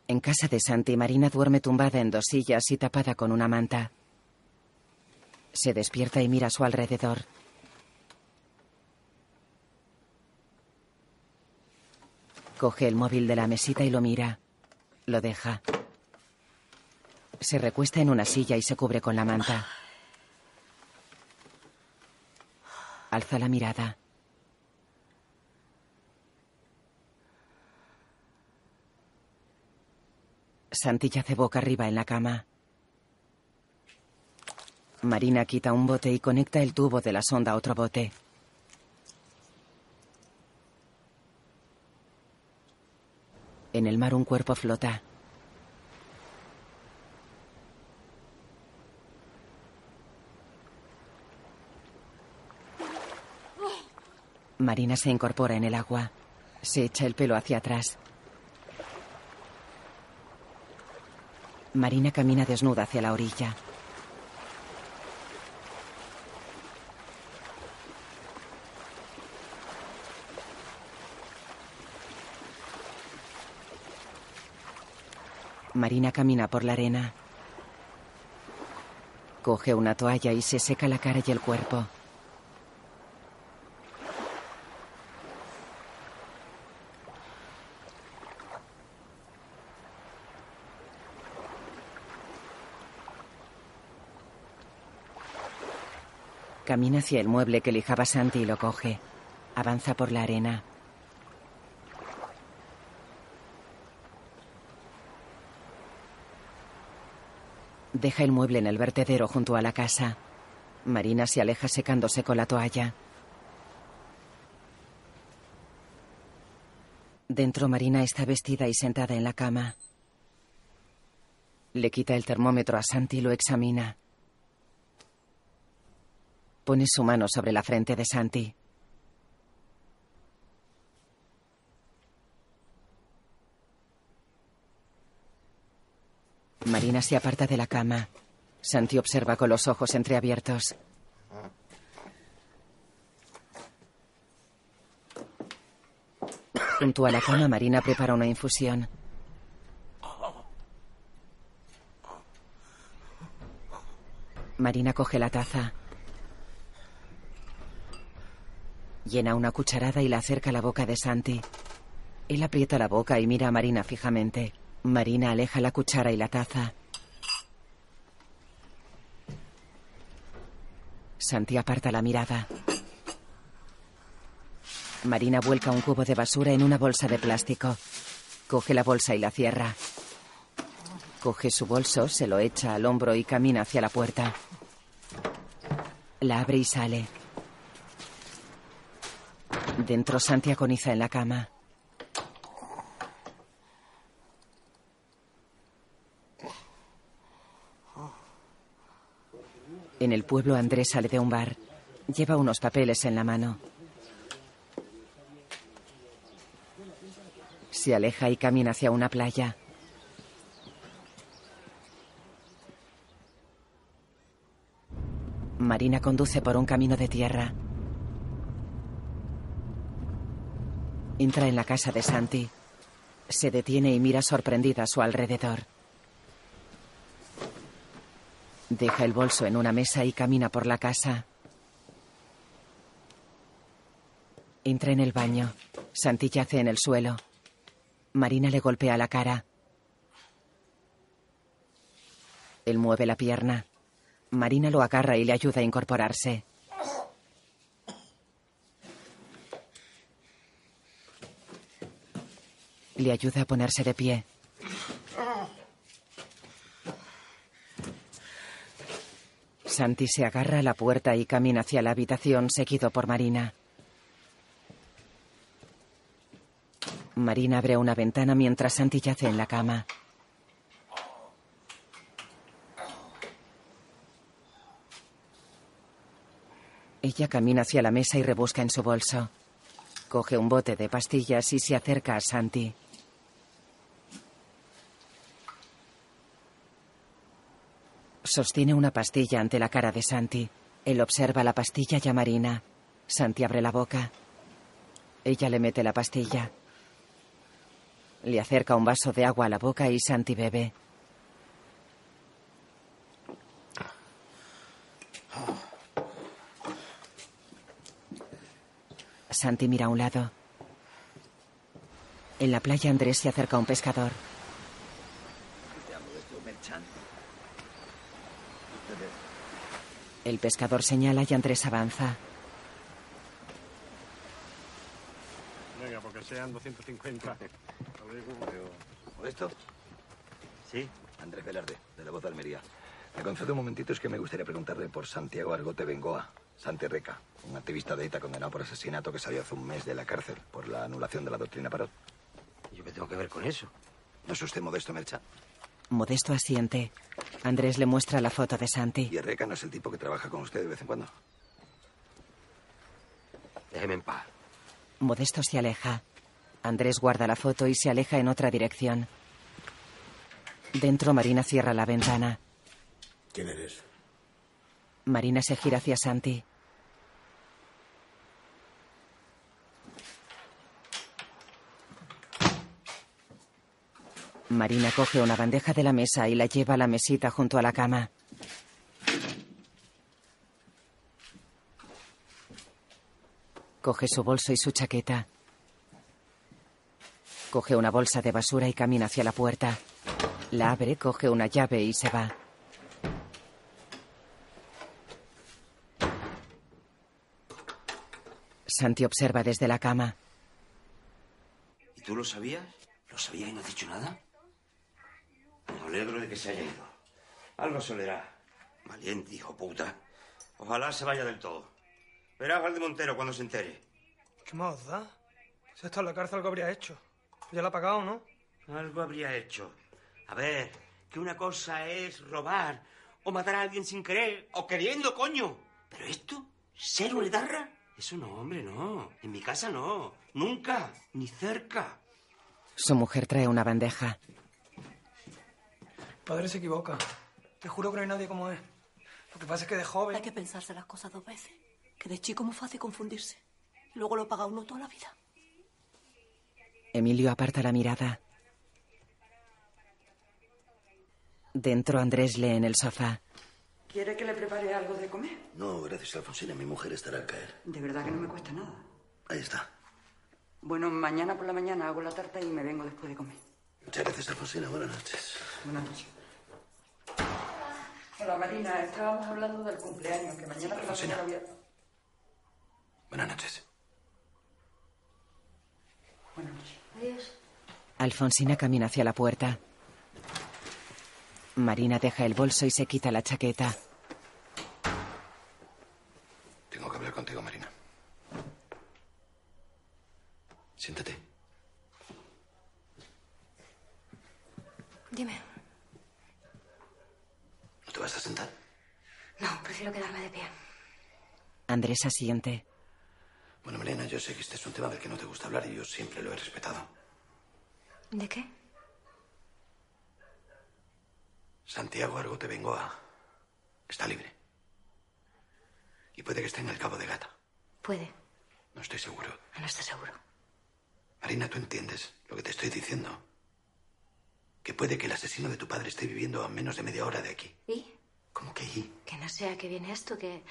En casa de Santi, Marina duerme tumbada en dos sillas y tapada con una manta. Se despierta y mira a su alrededor. Coge el móvil de la mesita y lo mira. Lo deja. Se recuesta en una silla y se cubre con la manta. Alza la mirada. Santi yace boca arriba en la cama. Marina quita un bote y conecta el tubo de la sonda a otro bote. En el mar un cuerpo flota. Marina se incorpora en el agua. Se echa el pelo hacia atrás. Marina camina desnuda hacia la orilla. Marina camina por la arena. Coge una toalla y se seca la cara y el cuerpo. Camina hacia el mueble que lijaba Santi y lo coge. Avanza por la arena. Deja el mueble en el vertedero junto a la casa. Marina se aleja secándose con la toalla. Dentro Marina está vestida y sentada en la cama. Le quita el termómetro a Santi y lo examina. Pone su mano sobre la frente de Santi. Marina se aparta de la cama. Santi observa con los ojos entreabiertos. Junto a la cama, Marina prepara una infusión. Marina coge la taza. Llena una cucharada y la acerca a la boca de Santi. Él aprieta la boca y mira a Marina fijamente. Marina aleja la cuchara y la taza. Santi aparta la mirada. Marina vuelca un cubo de basura en una bolsa de plástico. Coge la bolsa y la cierra. Coge su bolso, se lo echa al hombro y camina hacia la puerta. La abre y sale. Dentro Santi agoniza en la cama. En el pueblo Andrés sale de un bar. Lleva unos papeles en la mano. Se aleja y camina hacia una playa. Marina conduce por un camino de tierra. Entra en la casa de Santi. Se detiene y mira sorprendida a su alrededor. Deja el bolso en una mesa y camina por la casa. Entra en el baño. Santi yace en el suelo. Marina le golpea la cara. Él mueve la pierna. Marina lo agarra y le ayuda a incorporarse. Le ayuda a ponerse de pie. Santi se agarra a la puerta y camina hacia la habitación seguido por Marina. Marina abre una ventana mientras Santi yace en la cama. Ella camina hacia la mesa y rebusca en su bolso. Coge un bote de pastillas y se acerca a Santi. Sostiene una pastilla ante la cara de Santi. Él observa la pastilla y a Marina. Santi abre la boca. Ella le mete la pastilla. Le acerca un vaso de agua a la boca y Santi bebe. Santi mira a un lado. En la playa Andrés se acerca a un pescador. Te amo de esto, Merchan. El pescador señala y Andrés avanza. Venga, porque sean 250. Lo digo. ¿Modesto? Sí. Andrés Velarde, de la Voz de Almería. Me concede un momentito, es que me gustaría preguntarle por Santiago Argote Bengoa, Santi Reca, un activista de ETA condenado por asesinato que salió hace un mes de la cárcel por la anulación de la doctrina Parot. ¿Yo qué tengo que ver con eso? ¿No es usted Modesto Merchan? Modesto asiente. Andrés le muestra la foto de Santi. ¿Y el Reca no es el tipo que trabaja con usted de vez en cuando? Déjeme en paz. Modesto se aleja. Andrés guarda la foto y se aleja en otra dirección. Dentro Marina cierra la ventana. ¿Quién eres? Marina se gira hacia Santi. Marina coge una bandeja de la mesa y la lleva a la mesita junto a la cama. Coge su bolso y su chaqueta. Coge una bolsa de basura y camina hacia la puerta. La abre, coge una llave y se va. Santi observa desde la cama. ¿Y tú lo sabías? ¿Lo sabías y no has dicho nada? Me alegro de que se haya ido. Algo se olerá. Valiente, hijo puta. Ojalá se vaya del todo. Verás al de Montero cuando se entere. ¿Qué más da? Si está en la cárcel, algo habría hecho. Ya la ha pagado, ¿no? Algo habría hecho. A ver, que una cosa es robar o matar a alguien sin querer o queriendo, coño. Pero esto, ser una etarra, eso no, hombre, no. En mi casa no. Nunca. Ni cerca. Su mujer trae una bandeja. Padre se equivoca. Te juro que no hay nadie como es. Lo que pasa es que de joven... Hay que pensarse las cosas dos veces. Que de chico es muy fácil confundirse. Y luego lo paga uno toda la vida. Emilio aparta la mirada. Dentro Andrés lee en el sofá. ¿Quiere que le prepare algo de comer? No, gracias, Alfonsina. Mi mujer estará al caer. De verdad que no me cuesta nada. Ahí está. Bueno, mañana por la mañana hago la tarta y me vengo después de comer. Muchas gracias, Alfonsina. Buenas noches. Buenas noches. Hola, Marina. Estábamos hablando del cumpleaños, que mañana por la Alfonsina. mañana voy a... Buenas noches. Buenas noches. Adiós. Alfonsina camina hacia la puerta. Marina deja el bolso y se quita la chaqueta. Tengo que hablar contigo, Marina. Siéntate. Dime. ¿No te vas a sentar? No, prefiero quedarme de pie. Andrés asiente. Bueno, Marina, yo sé que este es un tema del que no te gusta hablar y yo siempre lo he respetado. ¿De qué? Santiago Argo te vengo a... Está libre. Y puede que esté en el Cabo de Gata. Puede. No estoy seguro. No estás seguro. Marina, ¿tú entiendes lo que te estoy diciendo? Que puede que el asesino de tu padre esté viviendo a menos de media hora de aquí. ¿Y? ¿Cómo que y? Que no sé a qué viene esto, que,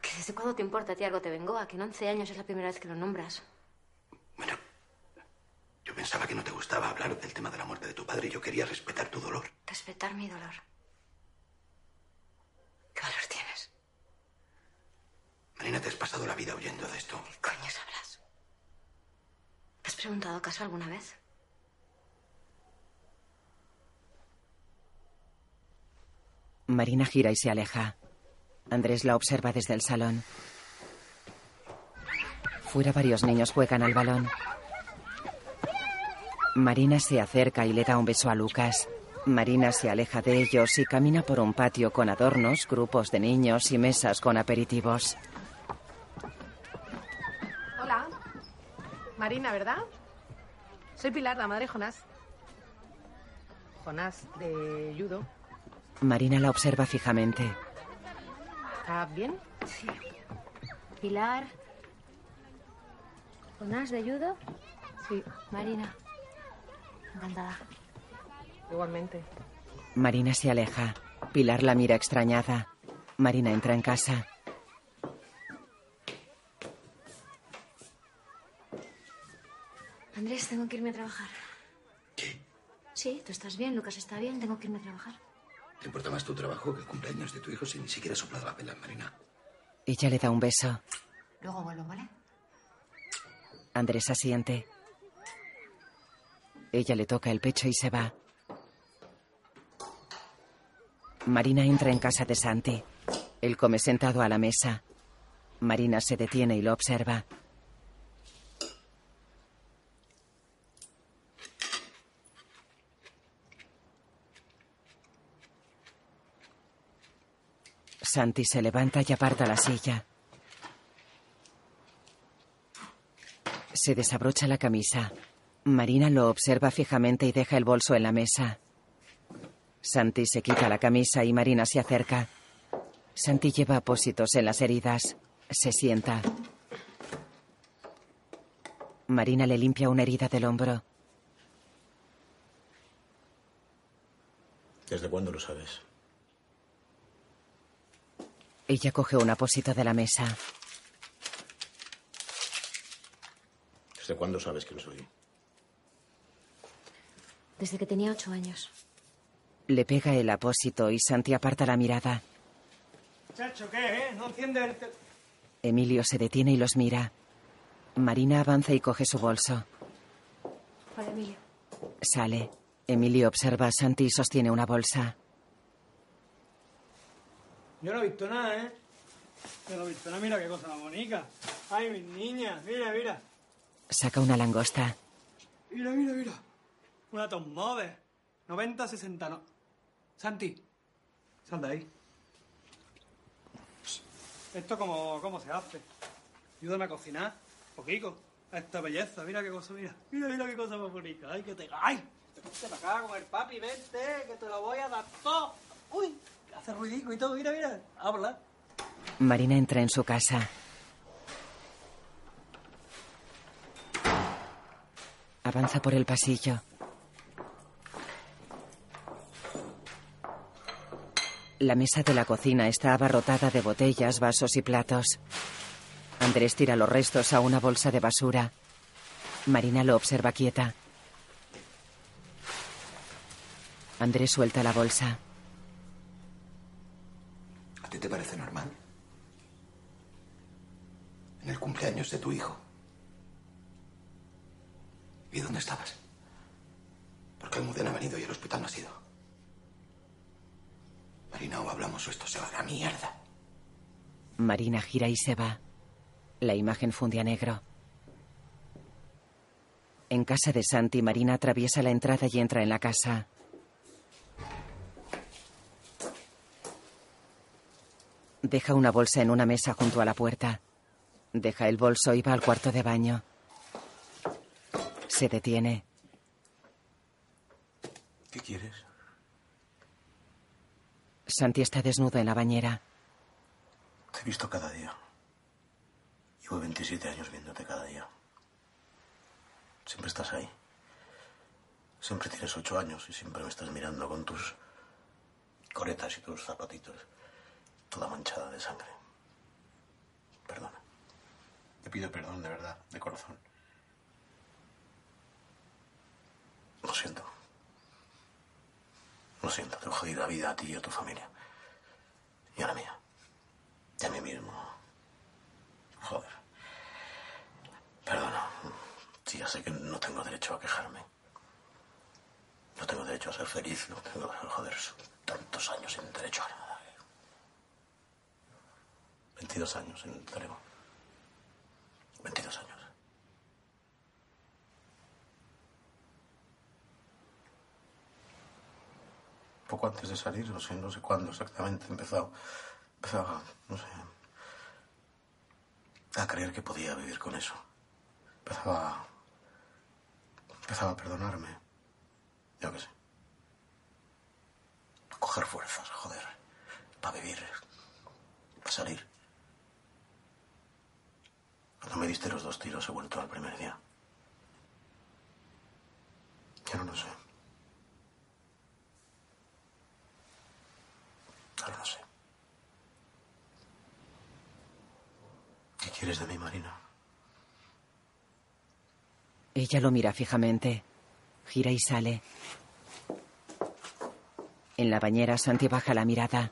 que desde cuándo te importa a ti algo te vengo, a que en 11 años es la primera vez que lo nombras. Yo pensaba que no te gustaba hablar del tema de la muerte de tu padre y yo quería respetar tu dolor. Respetar mi dolor. ¿Qué valor tienes? Marina, te has pasado la vida huyendo de esto. ¿Qué coño sabrás? ¿Te has preguntado acaso alguna vez? Marina gira y se aleja. Andrés la observa desde el salón. Fuera varios niños juegan al balón. Marina se acerca y le da un beso a Lucas. Marina se aleja de ellos y camina por un patio con adornos, grupos de niños y mesas con aperitivos. Hola. Marina, ¿verdad? Soy Pilar, la madre de Jonás. Jonás, de judo. Marina la observa fijamente. ¿Estás bien? Sí. Pilar. ¿Jonás de judo? Sí. Marina. Encantada. Igualmente. Marina se aleja. Pilar la mira extrañada. Marina entra en casa. Andrés, tengo que irme a trabajar. ¿Qué? Sí, tú estás bien, Lucas está bien, tengo que irme a trabajar. ¿Te importa más tu trabajo que el cumpleaños de tu hijo si ni siquiera soplado la vela, Marina? Ella le da un beso. Luego vuelvo, ¿vale? Andrés asiente. Ella le toca el pecho y se va. Marina entra en casa de Santi. Él come sentado a la mesa. Marina se detiene y lo observa. Santi se levanta y aparta la silla. Se desabrocha la camisa. Marina lo observa fijamente y deja el bolso en la mesa. Santi se quita la camisa y Marina se acerca. Santi lleva apósitos en las heridas. Se sienta. Marina le limpia una herida del hombro. ¿Desde cuándo lo sabes? Ella coge un apósito de la mesa. ¿Desde cuándo sabes quién soy? Desde que tenía ocho años. Le pega el apósito y Santi aparta la mirada. Chacho, ¿qué, eh? No enciende el... Emilio se detiene y los mira. Marina avanza y coge su bolso. Hola, Emilio. Sale. Emilio observa a Santi y sostiene una bolsa. Yo no he visto nada, ¿eh? Yo no he visto nada. Mira qué cosa más bonita. Ay, mis niñas. Mira, mira. Saca una langosta. Mira, mira, mira. Una Tom Mother. 90, 60, no. Santi, sal de ahí. ¿Esto cómo, cómo se hace? Ayúdame a cocinar. Poquito. A esta belleza. Mira qué cosa, mira. Mira, mira qué cosa más bonita. Ay, que te... ¡Ay! Vente para acá con el papi, vente, que te lo voy a dar todo. ¡Uy! Hace ruidico y todo. Mira, mira. Habla. Marina entra en su casa. Avanza por el pasillo. La mesa de la cocina está abarrotada de botellas, vasos y platos. Andrés tira los restos a una bolsa de basura. Marina lo observa quieta. Andrés suelta la bolsa. ¿A ti te parece normal? En el cumpleaños de tu hijo. ¿Y dónde estabas? Porque Almudena ha venido y el hospital no ha sido. Marina, o hablamos o esto se va a la mierda. Marina gira y se va. La imagen funde a negro. En casa de Santi, Marina atraviesa la entrada y entra en la casa. Deja una bolsa en una mesa junto a la puerta. Deja el bolso y va al cuarto de baño. Se detiene. ¿Qué quieres? Santi está desnudo en la bañera. Te he visto cada día. Llevo 27 años viéndote cada día. Siempre estás ahí. Siempre tienes ocho años y siempre me estás mirando con tus coretas y tus zapatitos, toda manchada de sangre. Perdona. Te pido perdón de verdad, de corazón. Lo siento. Lo siento, te he jodido la vida a ti y a tu familia. Y a la mía. Y a mí mismo. Joder. Perdona. Sí, ya sé que no tengo derecho a quejarme. No tengo derecho a ser feliz, no tengo, joder, tantos años sin derecho a nada. 22 años en Tarego. 22 años. Poco antes de salir, no sé, no sé cuándo exactamente, empezó, empezaba, no sé, a creer que podía vivir con eso. Empezaba, empezaba a perdonarme. Yo qué sé. A coger fuerzas, joder, para vivir, para salir. Cuando me diste los dos tiros he vuelto al primer día. Ya no lo sé. No sé. ¿Qué quieres de mí, Marina? Ella lo mira fijamente. Gira y sale. En la bañera, Santi baja la mirada.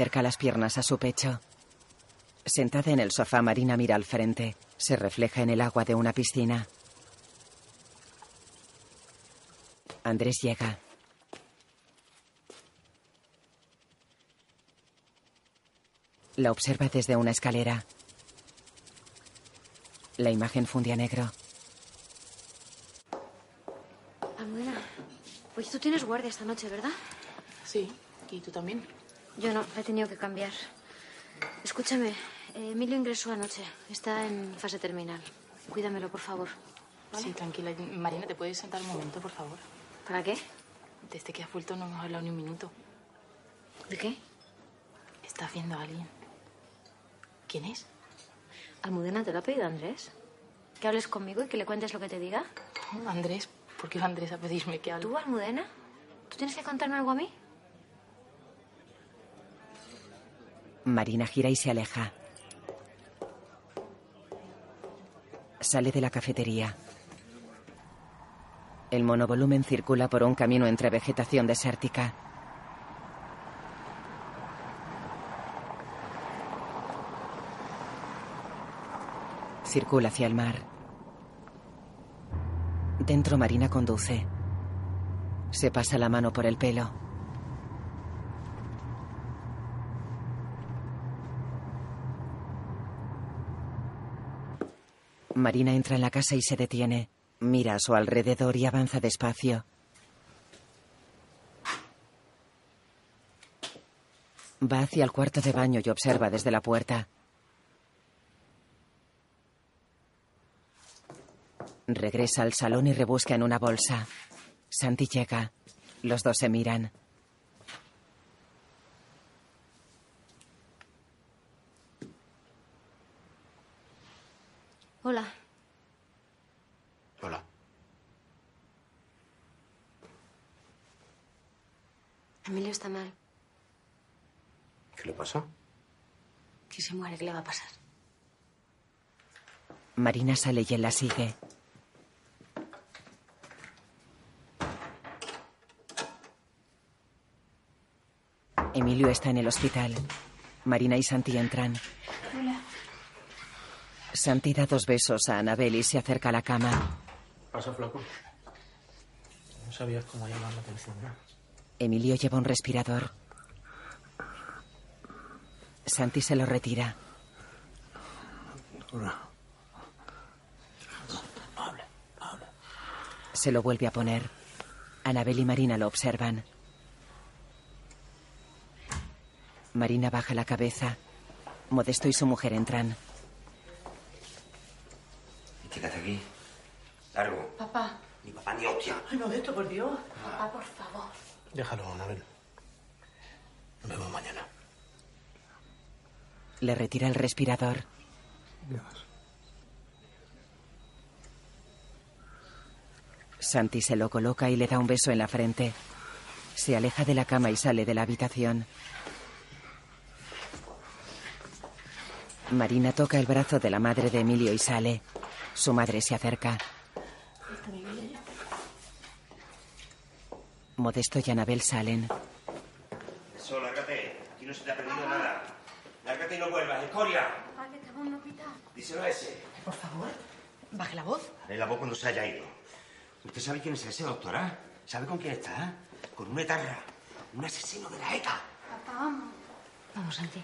Acerca las piernas a su pecho. Sentada en el sofá, Marina mira al frente. Se refleja en el agua de una piscina. Andrés llega. La observa desde una escalera. La imagen funde a negro. Almudena, pues tú tienes guardia esta noche, ¿verdad? Sí, y tú también. Yo no, he tenido que cambiar. Escúchame, Emilio ingresó anoche. Está en fase terminal. Cuídamelo, por favor. ¿vale? Sí, tranquila. Marina, ¿te puedes sentar un momento, por favor? ¿Para qué? Desde que has vuelto no hemos hablado ni un minuto. ¿De qué? Estás viendo a alguien. ¿Quién es? Almudena, ¿te lo ha pedido Andrés? Que hables conmigo y que le cuentes lo que te diga. Andrés, ¿por qué va Andrés a pedirme que hable? ¿Tú, Almudena? ¿Tú tienes que contarme algo a mí? Marina gira y se aleja. Sale de la cafetería. El monovolumen circula por un camino entre vegetación desértica. Circula hacia el mar. Dentro Marina conduce. Se pasa la mano por el pelo. Marina entra en la casa y se detiene. Mira a su alrededor y avanza despacio. Va hacia el cuarto de baño y observa desde la puerta. Regresa al salón y rebusca en una bolsa. Santi llega. Los dos se miran. Hola. Hola. Emilio está mal. ¿Qué le pasa? Si se muere, ¿qué le va a pasar? Marina sale y él la sigue. Emilio está en el hospital. Marina y Santi entran. Hola. Santi da dos besos a Anabel y se acerca a la cama. ¿Pasa, flaco? sabías cómo llamar la atención, ¿no? Emilio lleva un respirador. Santi se lo retira. Se lo vuelve a poner. Anabel y Marina lo observan. Marina baja la cabeza. Modesto y su mujer entran. Quédate aquí. Largo. Papá. Ni papá ni hostia. Ay, Modesto, por Dios. Papá, por favor. Déjalo, Anabel. Nos vemos mañana. Le retira el respirador. Santi se lo coloca y le da un beso en la frente. Se aleja de la cama y sale de la habitación. Marina toca el brazo de la madre de Emilio y sale. Su madre se acerca. Modesto y Anabel salen. Eso, lárgate. Aquí no se te ha perdido nada. Lárgate y no vuelvas. ¡Escoria! Papá, que estamos en un hospital. Díselo a ese. Por favor, baje la voz. Haré la voz cuando se haya ido. ¿Usted sabe quién es ese, doctora? ¿Sabe con quién está? Con un etarra. Un asesino de la ETA. Papá, vamos. Vamos, Santi.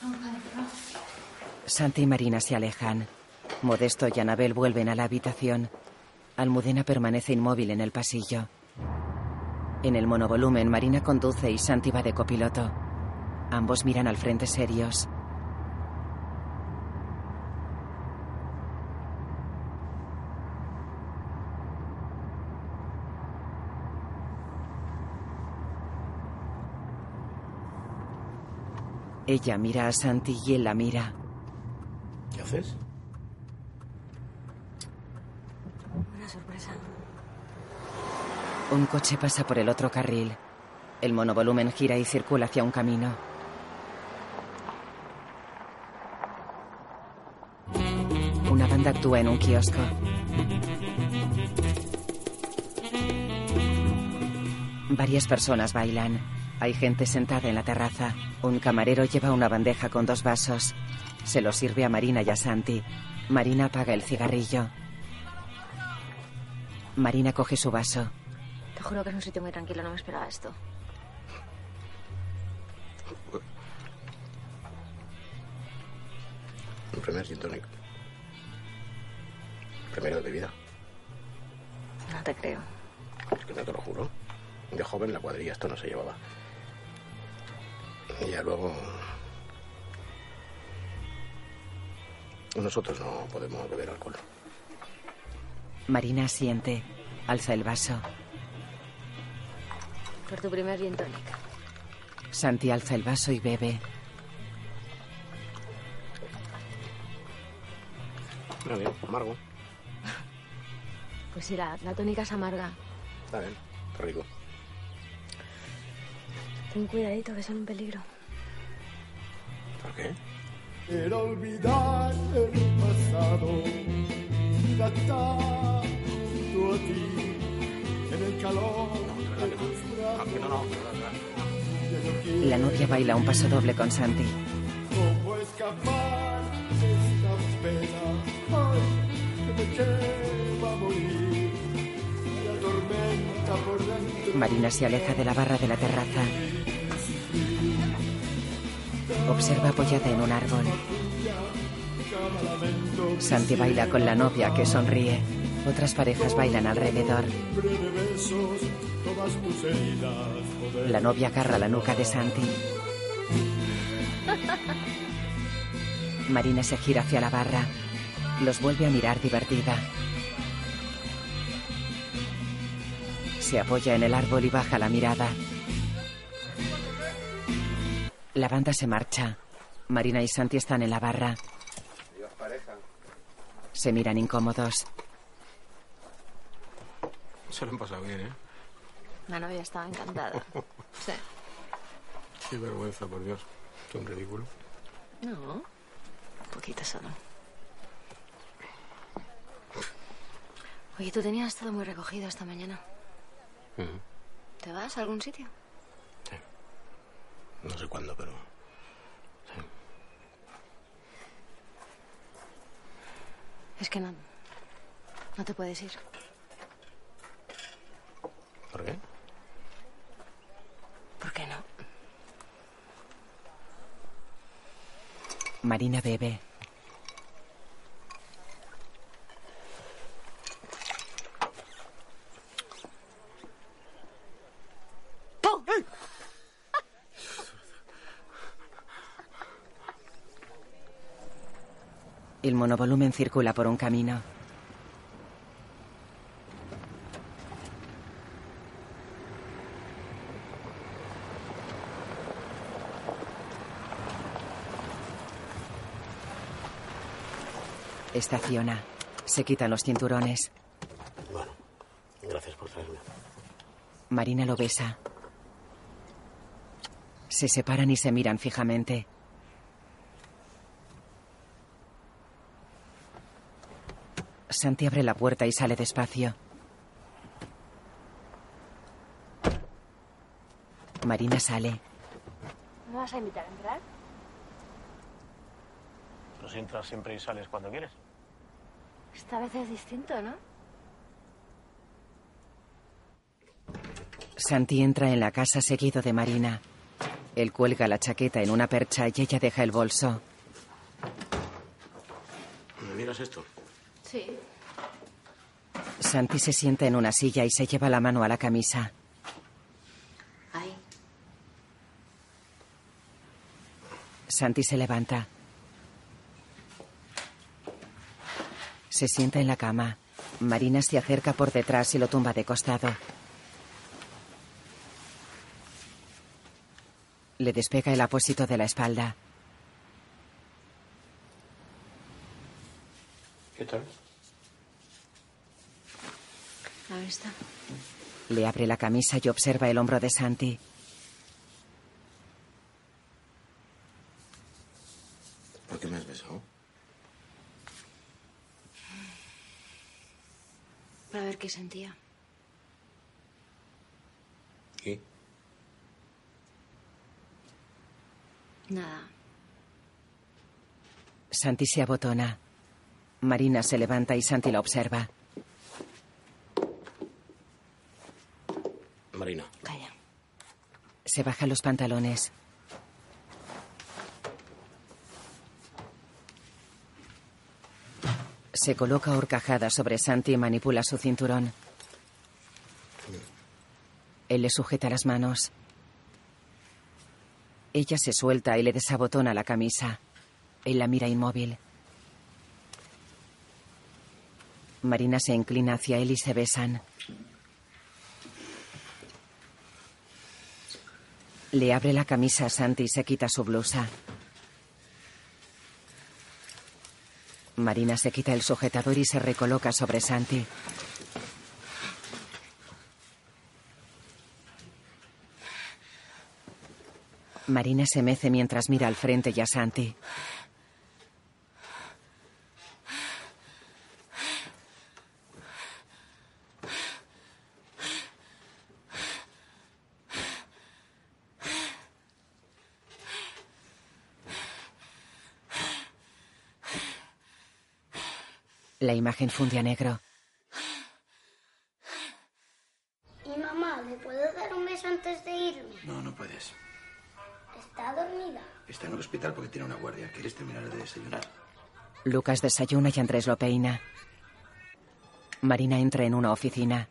Vamos, padre, vamos. Santi y Marina se alejan. Modesto y Anabel vuelven a la habitación. Almudena permanece inmóvil en el pasillo. En el monovolumen, Marina conduce y Santi va de copiloto. Ambos miran al frente serios. Ella mira a Santi y él la mira. ¿Qué haces? Una sorpresa. Un coche pasa por el otro carril. El monovolumen gira y circula hacia un camino. Una banda actúa en un kiosco. Varias personas bailan. Hay gente sentada en la terraza. Un camarero lleva una bandeja con dos vasos. Se lo sirve a Marina y a Santi. Marina apaga el cigarrillo. Marina coge su vaso. Te juro que es un sitio muy tranquilo, no me esperaba esto. Un primer gin tonic. Primero de vida. No te creo. Es que no te lo juro. De joven la cuadrilla esto no se llevaba. Y ya luego... Nosotros no podemos beber alcohol. Marina asiente. Alza el vaso. Por tu primer gin tonic. Santi alza el vaso y bebe. Está bien, amargo. Pues sí, la, la tónica es amarga. Está bien, está rico. Ten cuidadito, que son un peligro. ¿Por qué? Era olvidar el pasado, está junto a ti, en el calor de tus brazos. La novia baila un paso doble con Santi. cómo escapar de esta pena, ay, que me lleva a morir, la tormenta por dentro. Marina se aleja de la barra de la terraza. Observa apoyada en un árbol. Santi baila con la novia que sonríe. Otras parejas bailan alrededor. La novia agarra la nuca de Santi. Marina se gira hacia la barra. Los vuelve a mirar divertida. Se apoya en el árbol y baja la mirada. La banda se marcha. Marina y Santi están en la barra. Se miran incómodos. Se lo han pasado bien, ¿eh? La novia estaba encantada. Sí. Qué vergüenza, por Dios. Es un ridículo. No, un poquito solo. Oye, tú tenías todo muy recogido esta mañana. Ujú. ¿Te vas a algún sitio? No sé cuándo, pero... Es que no. No te puedes ir. ¿Por qué? ¿Por qué no? Marina bebe. El monovolumen circula por un camino. Estaciona. Se quitan los cinturones. Bueno, gracias por traerme. Marina lo besa. Se separan y se miran fijamente. Santi abre la puerta y sale despacio. Marina sale. ¿Me vas a invitar a entrar? Si entras siempre y sales cuando quieres. Esta vez es distinto, ¿no? Santi entra en la casa seguido de Marina. Él cuelga la chaqueta en una percha y ella deja el bolso. ¿Me miras esto? Sí. Santi se sienta en una silla y se lleva la mano a la camisa. Ahí. Santi se levanta. Se sienta en la cama. Marina se acerca por detrás y lo tumba de costado. Le despega el apósito de la espalda. ¿Qué tal? Le abre la camisa y observa el hombro de Santi. ¿Por qué me has besado? Para ver qué sentía. ¿Y? Nada. Santi se abotona. Marina se levanta y Santi la observa. Marina. Se baja los pantalones. Se coloca horcajada sobre Santi y manipula su cinturón. Él le sujeta las manos. Ella se suelta y le desabotona la camisa. Él la mira inmóvil. Marina se inclina hacia él y se besan. Le abre la camisa a Santi y se quita su blusa. Marina se quita el sujetador y se recoloca sobre Santi. Marina se mece mientras mira al frente y a Santi. La imagen funde a negro. Y mamá, ¿le puedo dar un beso antes de irme? No, no puedes. Está dormida. Está en el hospital porque tiene una guardia. ¿Quieres terminar de desayunar? Lucas desayuna y Andrés lo peina. Marina entra en una oficina.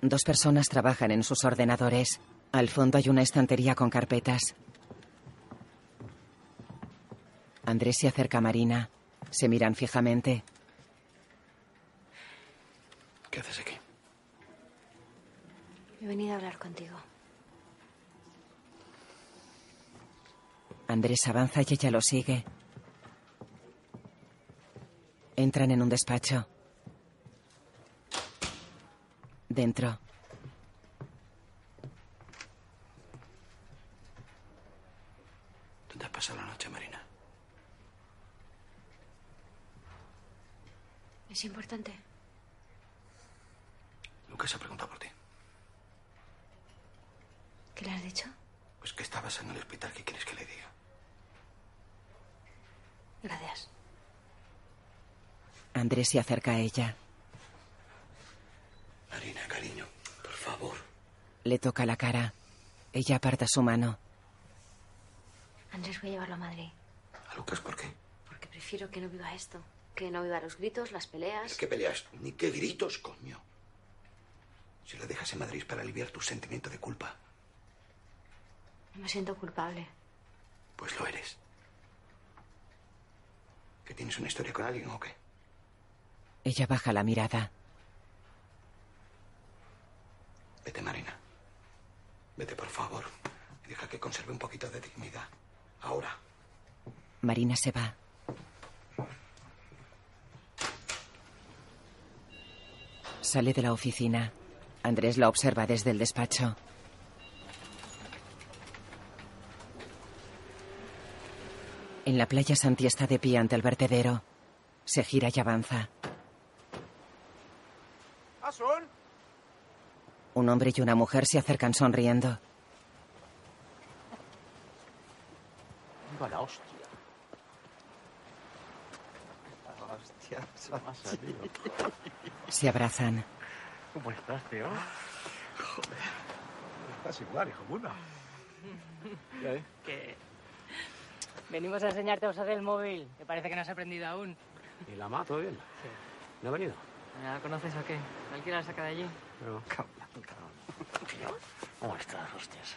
Dos personas trabajan en sus ordenadores. Al fondo hay una estantería con carpetas. Andrés se acerca a Marina. Se miran fijamente. ¿Qué haces aquí? He venido a hablar contigo. Andrés avanza y ella lo sigue. Entran en un despacho. Dentro. ¿Dónde has pasado la noche, Marina? ¿Es importante? Ha preguntado por ti. ¿Qué le has dicho? Pues que estabas en el hospital. ¿Qué quieres que le diga? Gracias. Andrés se acerca a ella. Marina, cariño, por favor. Le toca la cara. Ella aparta su mano. Andrés, voy a llevarlo a Madrid. ¿A Lucas por qué? Porque prefiero que no viva esto. Que no viva los gritos, las peleas. ¿Qué peleas? Ni qué gritos, coño. Si lo dejas en Madrid para aliviar tu sentimiento de culpa, No me siento culpable. pues lo eres. ¿Que tienes una historia con alguien o qué? Ella baja la mirada. Vete, Marina. Vete, por favor. Y deja que conserve un poquito de dignidad. Ahora. Marina se va. Sale de la oficina. Andrés la observa desde el despacho. En la playa Santi está de pie ante el vertedero. Se gira y avanza. ¿Asun? Un hombre y una mujer se acercan sonriendo. Viva la hostia. La hostia. Se abrazan. ¿Cómo estás, tío? Joder. Estás igual, hijo puta. ¿Qué? Que venimos a enseñarte a usar el móvil, que parece que no has aprendido aún. ¿Y la ma, todo bien? ¿No ha venido? ¿Ya la conoces o qué? ¿Cualquiera la saca de allí? No. Cabrón. ¿Cómo estás, hostias?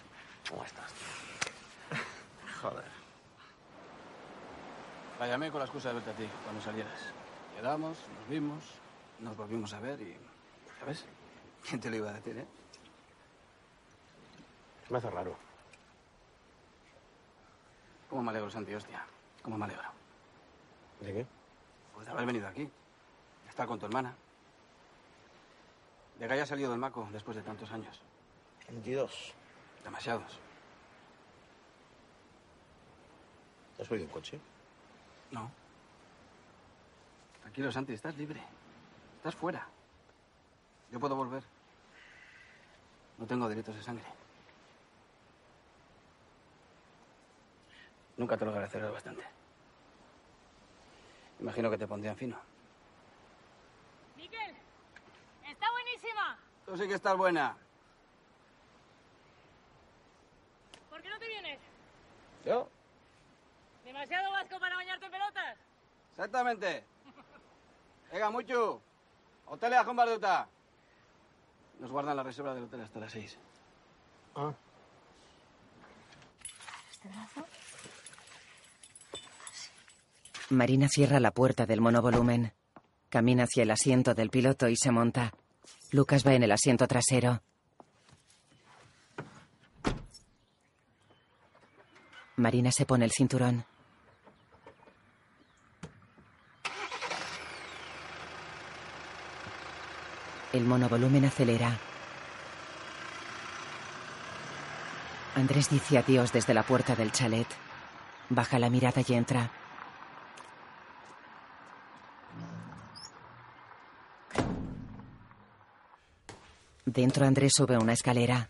¿Cómo estás, tío? Joder. La llamé con la excusa de verte a ti cuando salieras. Quedamos, nos vimos, nos volvimos a ver y... ¿Sabes? ¿Quién te lo iba a decir, eh? Me hace raro. ¿Cómo me alegro, Santi, hostia? ¿Cómo me alegro? ¿De qué? Pues de haber venido aquí. De estar con tu hermana. De que haya salido del maco después de tantos años. 22. Demasiados. ¿Te has pedido un coche? No. Tranquilo, Santi, estás libre. Estás fuera. Yo puedo volver. No tengo delitos de sangre. Nunca te lo agradeceré bastante. Imagino que te pondrían fino. ¡Miquel! ¡Está buenísima! Tú sí que estás buena. ¿Por qué no te vienes? ¿Yo? ¿Demasiado vasco para bañarte en pelotas? Exactamente. Venga, mucho. Hoteles a Barduta. Nos guardan la reserva del hotel hasta las seis. Ah. ¿Este brazo? Marina cierra la puerta del monovolumen. Camina hacia el asiento del piloto y se monta. Lucas va en el asiento trasero. Marina se pone el cinturón. El monovolumen acelera. Andrés dice adiós desde la puerta del chalet. Baja la mirada y entra. Dentro Andrés sube una escalera.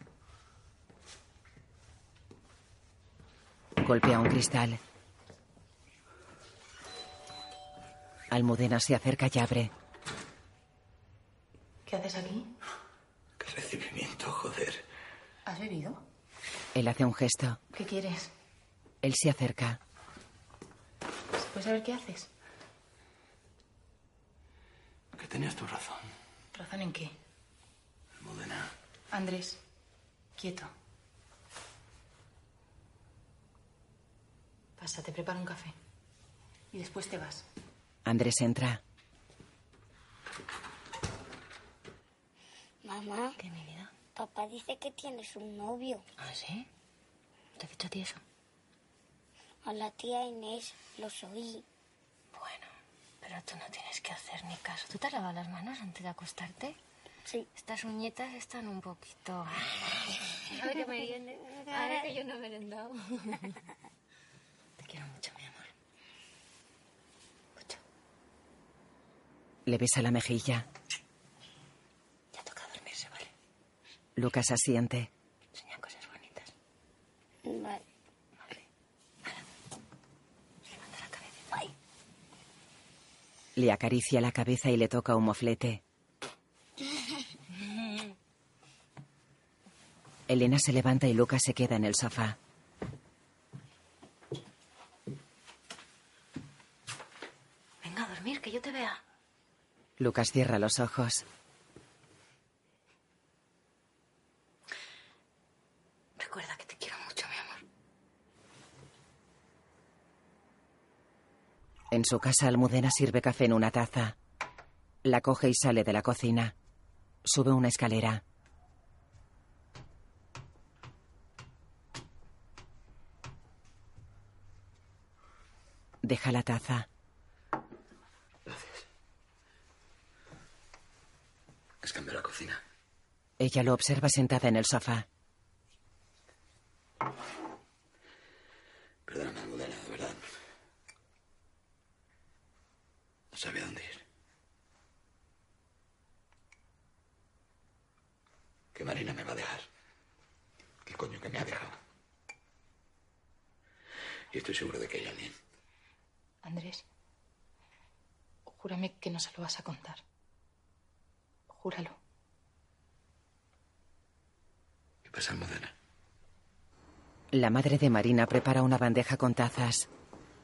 Golpea un cristal. Almudena se acerca y abre. ¿Qué haces aquí? Qué recibimiento, joder. ¿Has bebido? Él hace un gesto. ¿Qué quieres? Él se acerca. ¿Se puede saber qué haces? Que tenías tu razón, ¿Razón en qué? Almudena. Andrés, quieto. Pasa, te preparo un café. Y después te vas. Andrés entra. Mamá. ¿Qué, mi vida? Papá dice que tienes un novio. ¿Ah, sí? ¿Te ha dicho a ti eso? A la tía Inés los oí. Bueno, pero tú no tienes que hacer ni caso. ¿Tú te has lavado las manos antes de acostarte? Sí. Estas uñetas están un poquito... Ahora que meriende. Ahora que yo no he merendado. Te quiero mucho, mi amor. Le besa la mejilla. Ya toca dormirse, ¿vale? Lucas asiente. Cosas bonitas. Vale. Levanta la cabeza. Le acaricia la cabeza y le toca un moflete. Elena se levanta y Lucas se queda en el sofá. Venga a dormir, que yo te vea. Lucas cierra los ojos. Recuerda que te quiero mucho, mi amor. En su casa, Almudena sirve café en una taza. La coge y sale de la cocina. Sube una escalera. Deja la taza. Has cambiado la cocina. Ella lo observa sentada en el sofá. Perdóname, Almudena, de verdad. No sabía dónde ir. Que Marina me va a dejar. ¿Qué coño que me ha dejado? Y estoy seguro de que hay alguien. Andrés, júrame que no se lo vas a contar. Júralo. ¿Qué pasa, Almudena? La madre de Marina prepara una bandeja con tazas.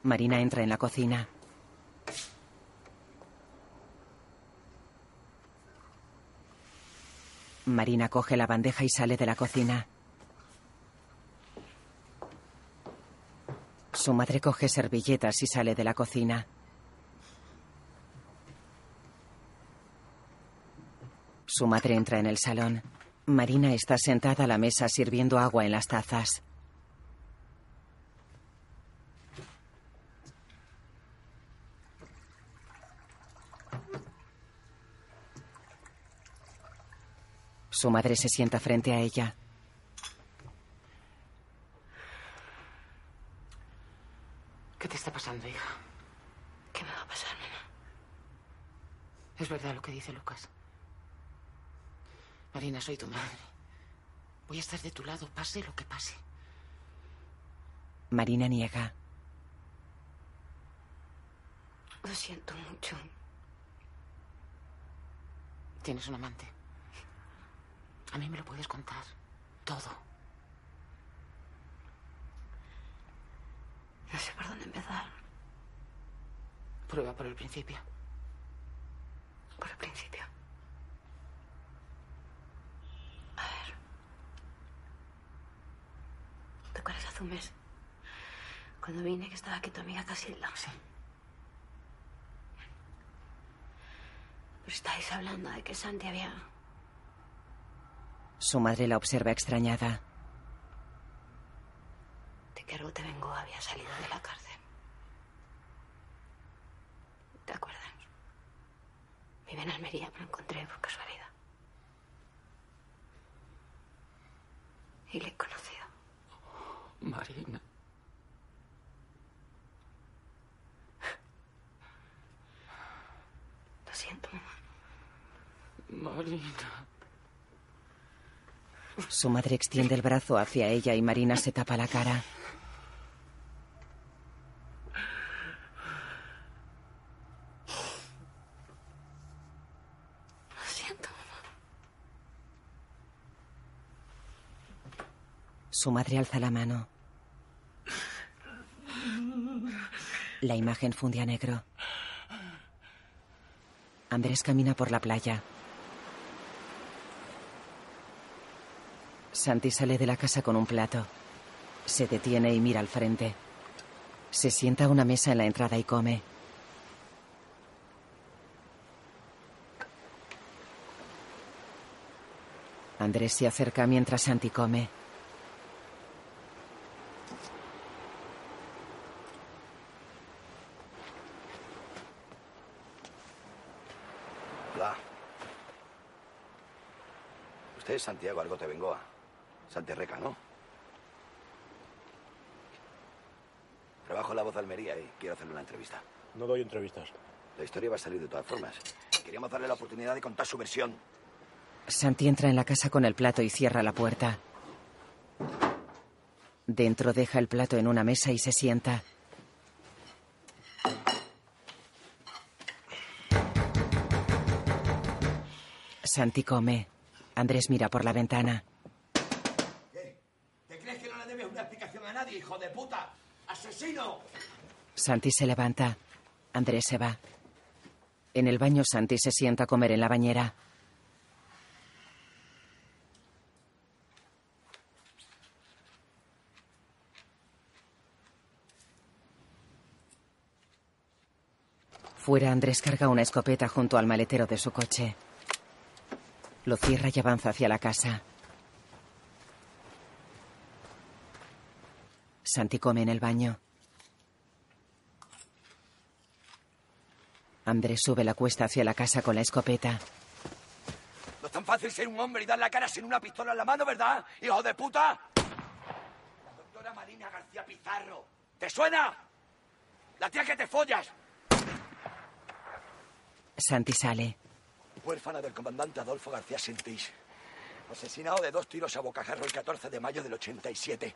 Marina entra en la cocina. Marina coge la bandeja y sale de la cocina. Su madre coge servilletas y sale de la cocina. Su madre entra en el salón. Marina está sentada a la mesa sirviendo agua en las tazas. Su madre se sienta frente a ella. ¿Qué te está pasando, hija? ¿Qué me va a pasar, mamá? Es verdad lo que dice Lucas. Marina, soy tu madre. Voy a estar de tu lado, pase lo que pase. Marina niega. Lo siento mucho. Tienes un amante. A mí me lo puedes contar. Todo. No sé por dónde empezar. Prueba por el principio. Por el principio. A ver. ¿Te acuerdas hace un mes? Cuando vine que estaba aquí tu amiga Casilda. Sí. Pues estáis hablando de que Santi había... Su madre la observa extrañada. De que te vengó había salido de la cárcel. ¿Te acuerdas? Vive en Almería, pero encontré por casualidad. Y le he conocido. Marina. Lo siento, mamá. Marina. Su madre extiende el brazo hacia ella y Marina se tapa la cara. Lo siento, mamá. Su madre alza la mano. La imagen funde a negro. Andrés camina por la playa. Santi sale de la casa con un plato. Se detiene y mira al frente. Se sienta a una mesa en la entrada y come. Andrés se acerca mientras Santi come. Hola. Usted es Santiago Argote Bengoa. Santerreca, ¿no? Trabajo en La Voz de Almería y quiero hacerle una entrevista. No doy entrevistas. La historia va a salir de todas formas. Queríamos darle la oportunidad de contar su versión. Santi entra en la casa con el plato y cierra la puerta. Dentro deja el plato en una mesa y se sienta. Santi come. Andrés mira por la ventana. Santi se levanta. Andrés se va. En el baño, Santi se sienta a comer en la bañera. Fuera, Andrés carga una escopeta junto al maletero de su coche. Lo cierra y avanza hacia la casa. Santi come en el baño. Andrés sube la cuesta hacia la casa con la escopeta. No es tan fácil ser un hombre y dar la cara sin una pistola en la mano, ¿verdad? ¡Hijo de puta! La doctora Marina García Pizarro. ¿Te suena? La tía que te follas. Santi sale. Huérfana del comandante Adolfo García Sentís. Asesinado de dos tiros a bocajarro el 14 de mayo del 87.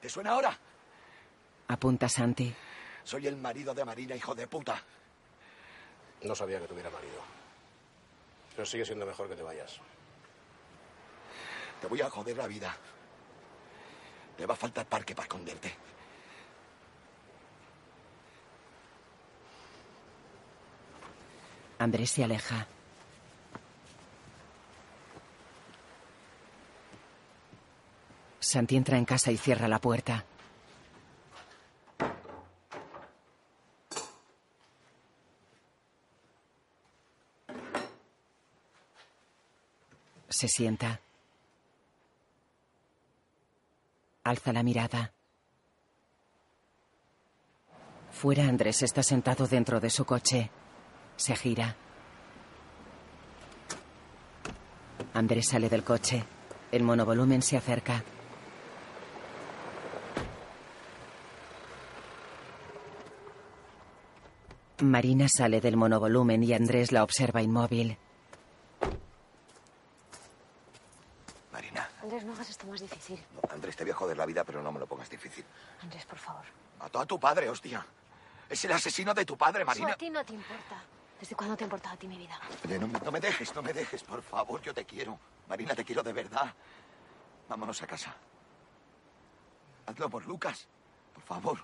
¿Te suena ahora? Apunta Santi. Soy el marido de Marina, hijo de puta. No sabía que tuviera marido. Pero sigue siendo mejor que te vayas. Te voy a joder la vida. Te va a faltar parque para esconderte. Andrés se aleja. Santi entra en casa y cierra la puerta. Se sienta. Alza la mirada. Fuera Andrés está sentado dentro de su coche. Se gira. Andrés sale del coche. El monovolumen se acerca. Marina sale del monovolumen y Andrés la observa inmóvil. Marina. Andrés, no hagas esto más difícil. Andrés, te voy a joder la vida, pero no me lo pongas difícil. Andrés, por favor. Mató a tu padre, hostia. Es el asesino de tu padre, Eso Marina. a ti no te importa. ¿Desde cuándo te ha importado a ti mi vida? Oye, no, me- no me dejes, no me dejes, por favor, yo te quiero. Marina, te quiero de verdad. Vámonos a casa. Hazlo por Lucas, por favor.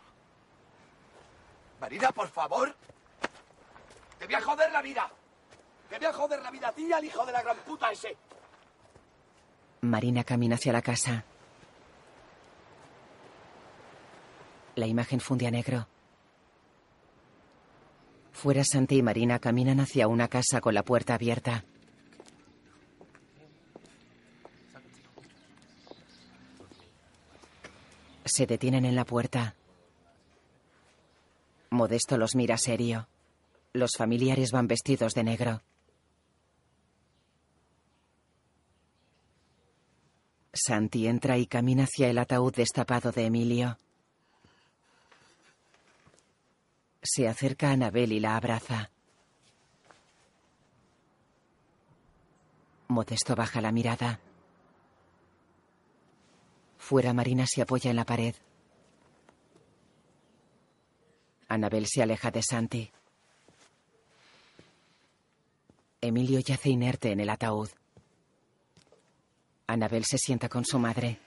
Marina, por favor. Te voy a joder la vida. Te voy a joder la vida a ti y al hijo de la gran puta ese. Marina camina hacia la casa. La imagen funde a negro. Fuera Santi y Marina caminan hacia una casa con la puerta abierta. Se detienen en la puerta. Modesto los mira serio. Los familiares van vestidos de negro. Santi entra y camina hacia el ataúd destapado de Emilio. Se acerca a Anabel y la abraza. Modesto baja la mirada. Fuera Marina se apoya en la pared. Anabel se aleja de Santi. Emilio yace inerte en el ataúd. Anabel se sienta con su madre.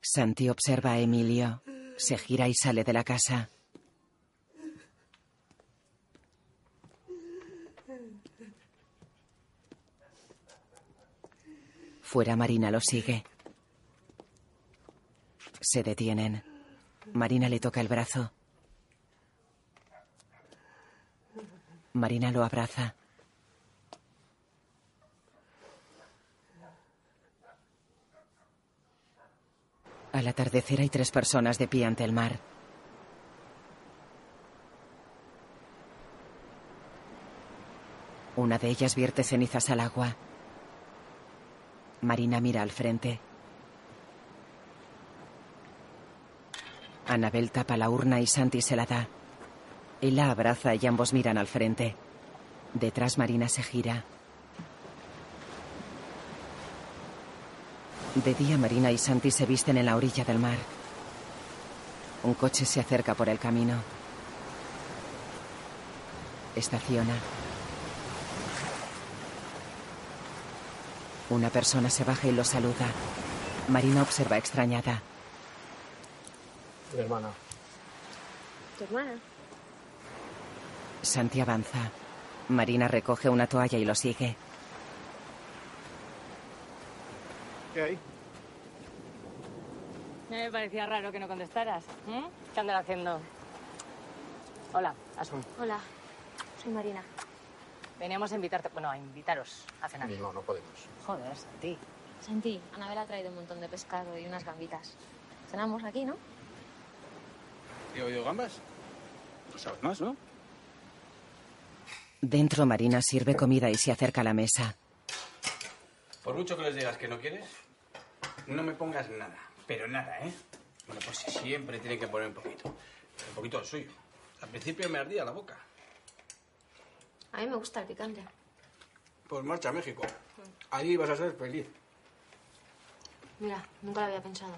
Santi observa a Emilio. Se gira y sale de la casa. Fuera Marina lo sigue. Se detienen. Marina le toca el brazo. Marina lo abraza. Al atardecer hay tres personas de pie ante el mar. Una de ellas vierte cenizas al agua. Marina mira al frente. Anabel tapa la urna y Santi se la da. Él la abraza y ambos miran al frente. Detrás Marina se gira. De día Marina y Santi se visten en la orilla del mar. Un coche se acerca por el camino. Estaciona. Una persona se baja y lo saluda. Marina observa extrañada. Mi hermana. ¿Tu hermana? Santi avanza. Marina recoge una toalla y lo sigue. ¿Qué hay? Me parecía raro que no contestaras. ¿eh? ¿Qué andas haciendo? Hola, Asun. Hola, soy Marina. Veníamos a invitarte, bueno, a invitaros a cenar. No, no podemos. Joder, Santi. Santi, Anabel ha traído un montón de pescado y unas gambitas. Cenamos aquí, ¿no? Digo yo, gambas. No sabes más, ¿no? Dentro Marina sirve comida y se acerca a la mesa. Por mucho que les digas que no quieres, no me pongas nada. Pero nada, ¿eh? Bueno, pues siempre tiene que poner un poquito. Un poquito del suyo. Al principio me ardía la boca. A mí me gusta el picante. Pues marcha a México. Ahí vas a ser feliz. Mira, nunca lo había pensado.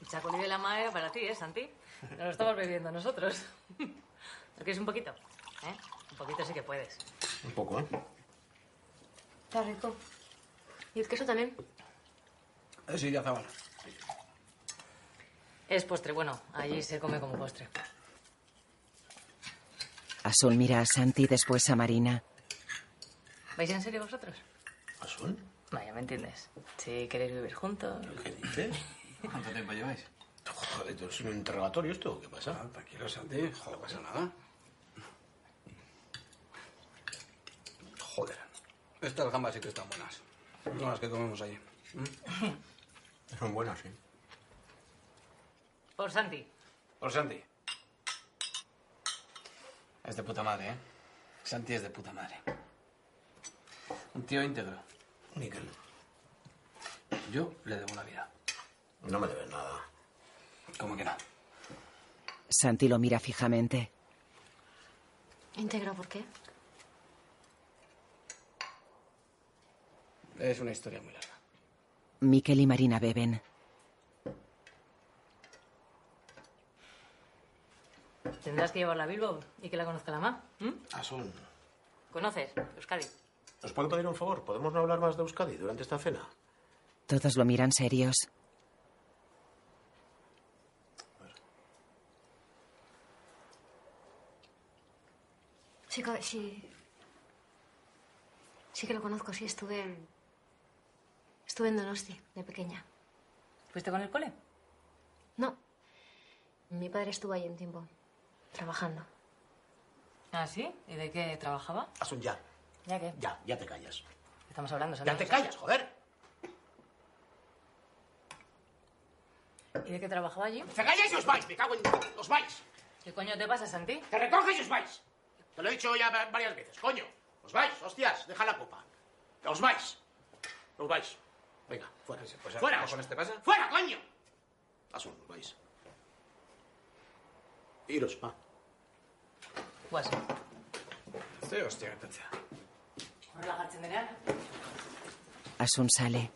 El chacolí de la madre para ti, ¿eh, Santi? Nos lo estamos bebiendo nosotros. ¿Lo quieres un poquito? ¿Eh? Un poquito sí que puedes. Un poco, ¿eh? Está rico. ¿Y el queso también? Sí, de azabal. Es postre, bueno, allí se come como postre. Asun mira a Santi y después a Marina. ¿Vais en serio vosotros? ¿Asun? Vaya, ¿me entiendes? Si queréis vivir juntos. ¿Qué dices? ¿Cuánto tiempo lleváis? Joder, ¿esto ¿es un interrogatorio esto? ¿Qué pasa? Ah, tranquilo, Santi. Joder, no pasa nada. Joder. Estas gambas sí que están buenas. No las que comemos allí. ¿Mm? Son buenas, sí. Por Santi. Por Santi. Es de puta madre, ¿eh? Santi es de puta madre. Un tío íntegro. Níquel. Yo le debo la vida. No me debes nada. ¿Cómo que no? Santi lo mira fijamente. Íntegro, ¿por qué? Es una historia muy larga. Miquel y Marina beben. Tendrás que llevarla a Bilbo y que la conozca la mamá. Asun, ¿Conoces? Euskadi. ¿os puedo pedir un favor? ¿Podemos no hablar más de Euskadi durante esta cena? Todos lo miran serios. Sí, sí. Sí que lo conozco, sí, estuve en. Estuve en Donosti, de pequeña. ¿Fuiste con el cole? No. Mi padre estuvo ahí un tiempo, trabajando. ¿Ah, sí? ¿Y de qué trabajaba? Asun, ya. ¿Ya qué? Ya, ya te callas. Estamos hablando, Santi. ¡Ya te callas, joder! ¿Y de qué trabajaba allí? ¡Te calláis y os vais! ¡Me cago en... ¡Os vais! ¿Qué coño te pasa, Santi? ¡Te recoges y os vais! Te lo he dicho ya va- varias veces, coño. ¡Os vais! ¡Hostias! ¡Deja la copa! ¡Os vais! ¡Os vais! Venga, fuera. Pues, ¡Fuera! ¿Con este pasa? ¡Fuera, coño! Asun, vais. Iros, va. Guaso. Sí, hostia, qué pensa. Relajarse, Nerea. Asun sale.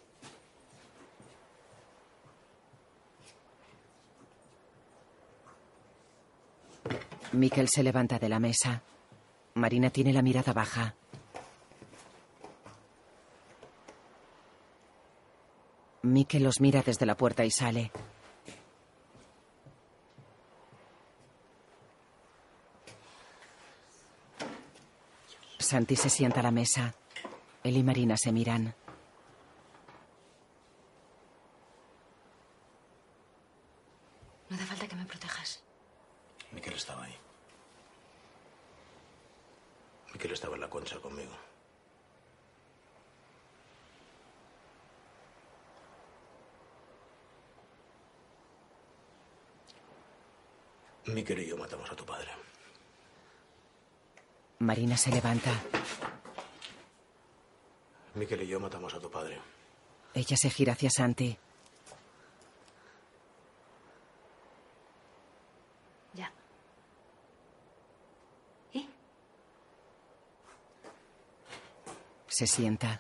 Miquel se levanta de la mesa. Marina tiene la mirada baja. Miquel los mira desde la puerta y sale. Santi se sienta a la mesa. Él y Marina se miran. No hace falta que me protejas. Miquel estaba ahí. Miquel estaba en la concha conmigo. Miquel y yo matamos a tu padre. Marina se levanta. Miquel y yo matamos a tu padre. Ella se gira hacia Santi. Ya. Se sienta.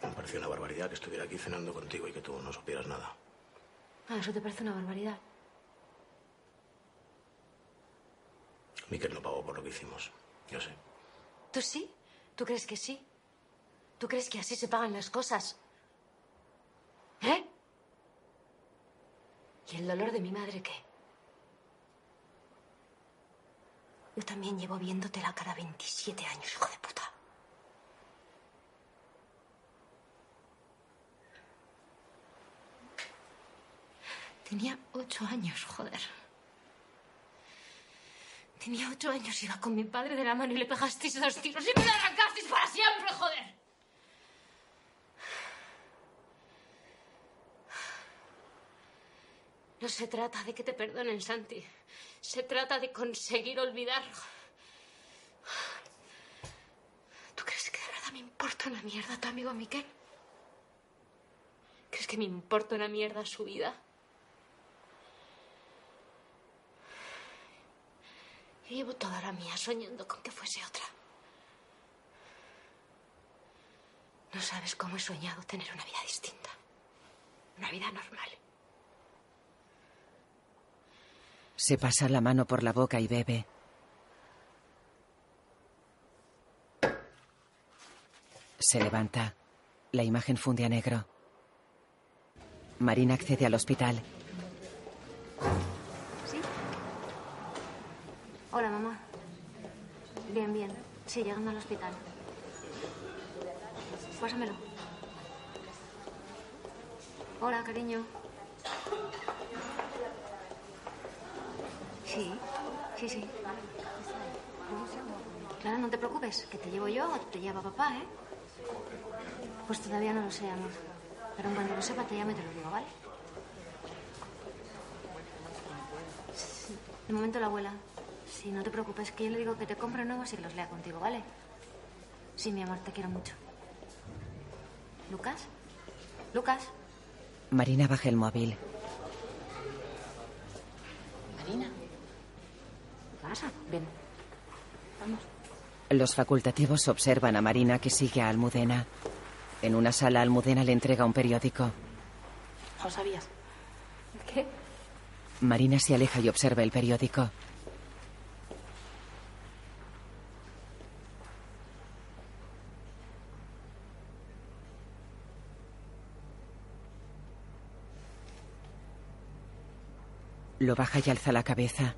Me pareció una barbaridad que estuviera aquí cenando contigo y que tú no supieras nada. Ah, eso te parece una barbaridad. Miquel no pagó por lo que hicimos. Yo sé. ¿Tú sí? ¿Tú crees que sí? ¿Tú crees que así se pagan las cosas? ¿Eh? ¿Y el dolor de mi madre qué? Yo también llevo viéndote la cara 27 años, hijo de puta. Tenía ocho años, joder. Tenía ocho años, iba con mi padre de la mano y le pegasteis dos tiros y me la arrancasteis para siempre, joder. No se trata de que te perdonen, Santi. Se trata de conseguir olvidar. ¿Tú crees que de verdad me importa una mierda tu amigo Miquel? ¿Crees que me importa una mierda su vida? Llevo toda la mía soñando con que fuese otra. No sabes cómo he soñado tener una vida distinta. Una vida normal. Se pasa la mano por la boca y bebe. Se levanta. La imagen funde a negro. Marina accede al hospital. Hola, mamá. Bien, bien. Sí, llegando al hospital. Pásamelo. Hola, cariño. Sí, sí, sí. Claro, no te preocupes, que te llevo yo o te lleva papá, ¿eh? Pues todavía no lo sé, amor. Pero en cuanto lo sepa, te llamo y te lo digo, ¿vale? De momento la abuela. Sí, no te preocupes, que yo le digo que te compre nuevos y que los lea contigo, ¿vale? Sí, mi amor, te quiero mucho. ¿Lucas? ¿Lucas? Marina baja el móvil. Marina. ¿Qué pasa? Ven. Vamos. Los facultativos observan a Marina que sigue a Almudena. En una sala, Almudena le entrega un periódico. ¿No lo sabías? ¿Qué? Marina se aleja y observa el periódico. Lo baja y alza la cabeza.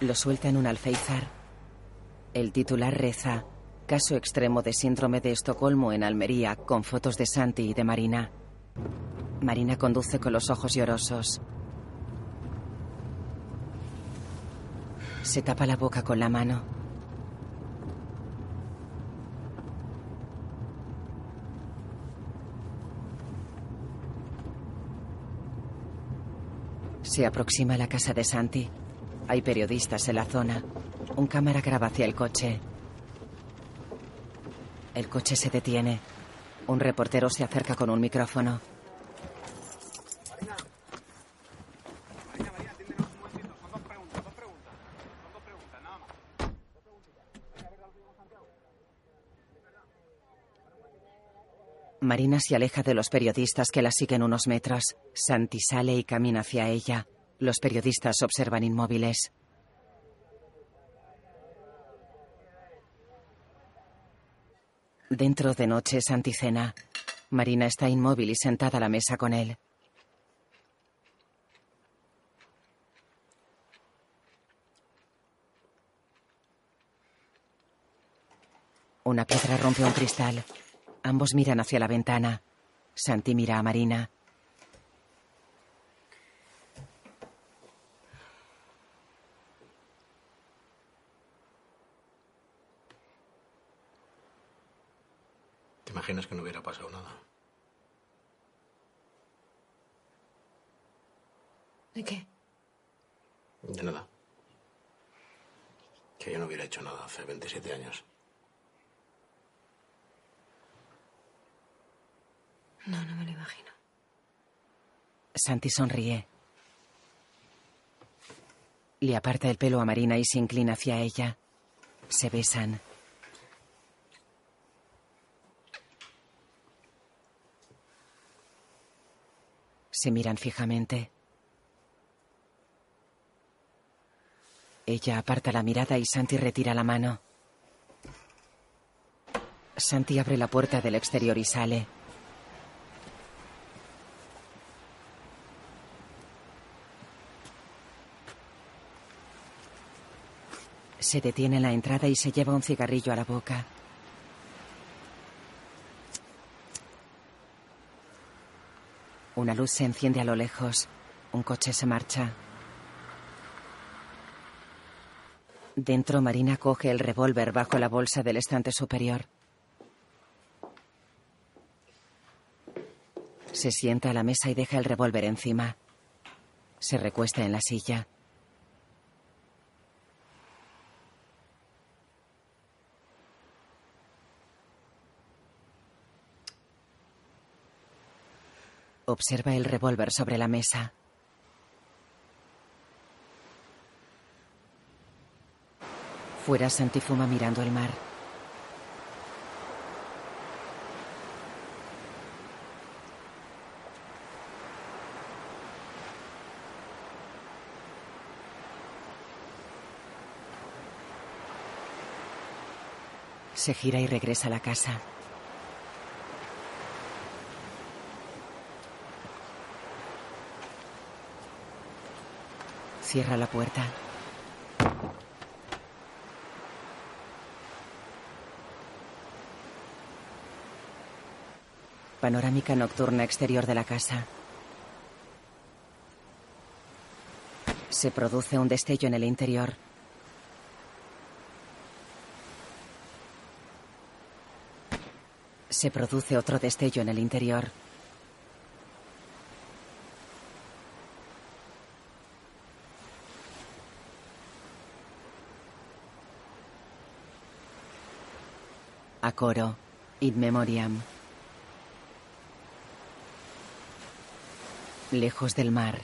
Lo suelta en un alféizar. El titular reza: Caso extremo de síndrome de Estocolmo en Almería, con fotos de Santi y de Marina. Marina conduce con los ojos llorosos. Se tapa la boca con la mano. Se aproxima a la casa de Santi. Hay periodistas en la zona. Un cámara graba hacia el coche. El coche se detiene. Un reportero se acerca con un micrófono. Marina se aleja de los periodistas que la siguen unos metros. Santi sale y camina hacia ella. Los periodistas observan inmóviles. Dentro de noche, Santi cena. Marina está inmóvil y sentada a la mesa con él. Una piedra rompe un cristal. Ambos miran hacia la ventana. Santi mira a Marina. ¿Te imaginas que no hubiera pasado nada? ¿De qué? De nada. Que yo no hubiera hecho nada hace 27 años. No, no me lo imagino. Santi sonríe. Le aparta el pelo a Marina y se inclina hacia ella. Se besan. Se miran fijamente. Ella aparta la mirada y Santi retira la mano. Santi abre la puerta del exterior y sale. Se detiene en la entrada y se lleva un cigarrillo a la boca. Una luz se enciende a lo lejos. Un coche se marcha. Dentro, Marina coge el revólver bajo la bolsa del estante superior. Se sienta a la mesa y deja el revólver encima. Se recuesta en la silla. Observa el revólver sobre la mesa. Fuera Santi fuma mirando el mar. Se gira y regresa a la casa. Cierra la puerta. Panorámica nocturna exterior de la casa. Se produce un destello en el interior. Se produce otro destello en el interior. Coro. In memoriam. Lejos del mar.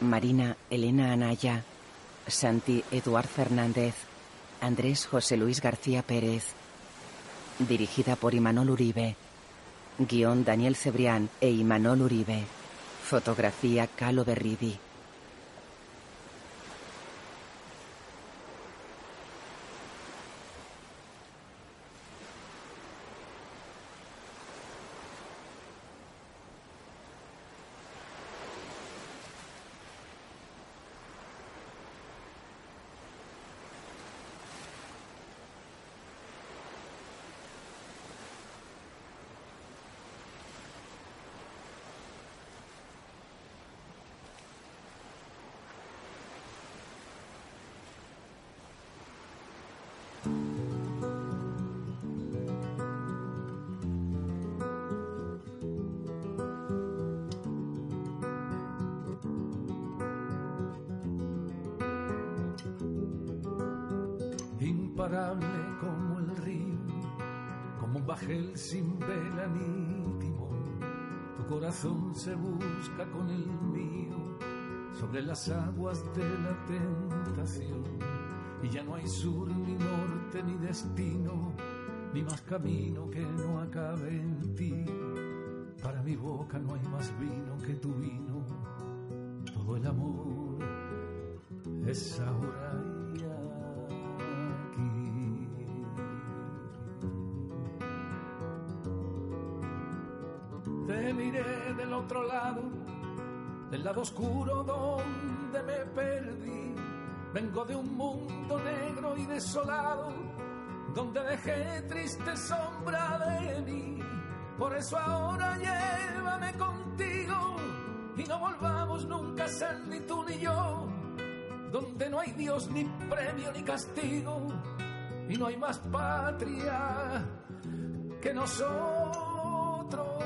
Marina Elena Anaya. Santi Eduard Fernández. Andrés José Luis García Pérez. Dirigida por Imanol Uribe. Guión Daniel Cebrián e Imanol Uribe. Fotografía Calo Berridi. Corazón se busca con el mío sobre las aguas de la tentación. Y ya no hay sur, ni norte, ni destino, ni más camino que no acabe en ti. Para mi boca no hay más vino que tu vino. Todo el amor es ahora otro lado, del lado oscuro donde me perdí. Vengo de un mundo negro y desolado, donde dejé triste sombra de mí. Por eso ahora llévame contigo y no volvamos nunca a ser ni tú ni yo, donde no hay Dios ni premio ni castigo y no hay más patria que nosotros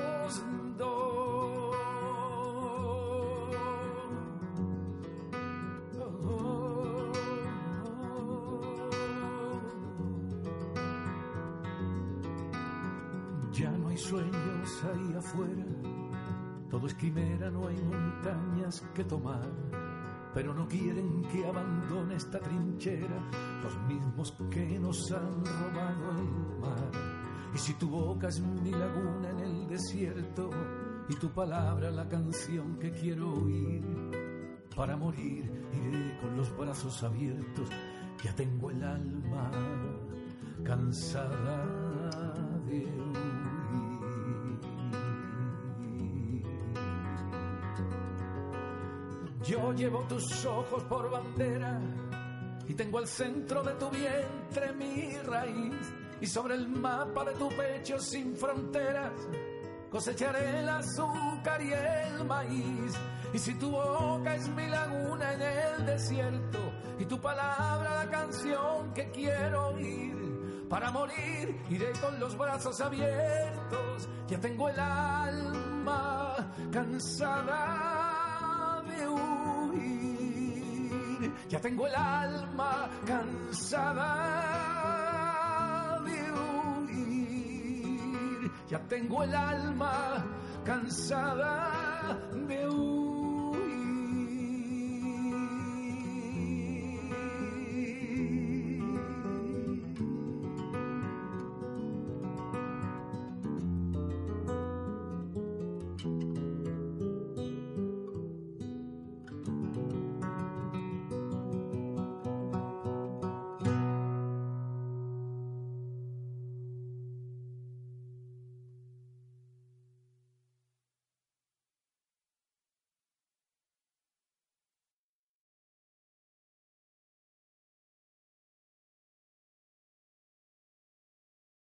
que tomar pero no quieren que abandone esta trinchera los mismos que nos han robado el mar. Y si tu boca es mi laguna en el desierto y tu palabra la canción que quiero oír, para morir iré con los brazos abiertos, ya tengo el alma cansada de Yo llevo tus ojos por bandera y tengo el centro de tu vientre mi raíz y sobre el mapa de tu pecho sin fronteras cosecharé el azúcar y el maíz. Y si tu boca es mi laguna en el desierto y tu palabra la canción que quiero oír, para morir iré con los brazos abiertos. Ya tengo el alma cansada de huir. Ya tengo el alma cansada de huir. Ya tengo el alma cansada de huir.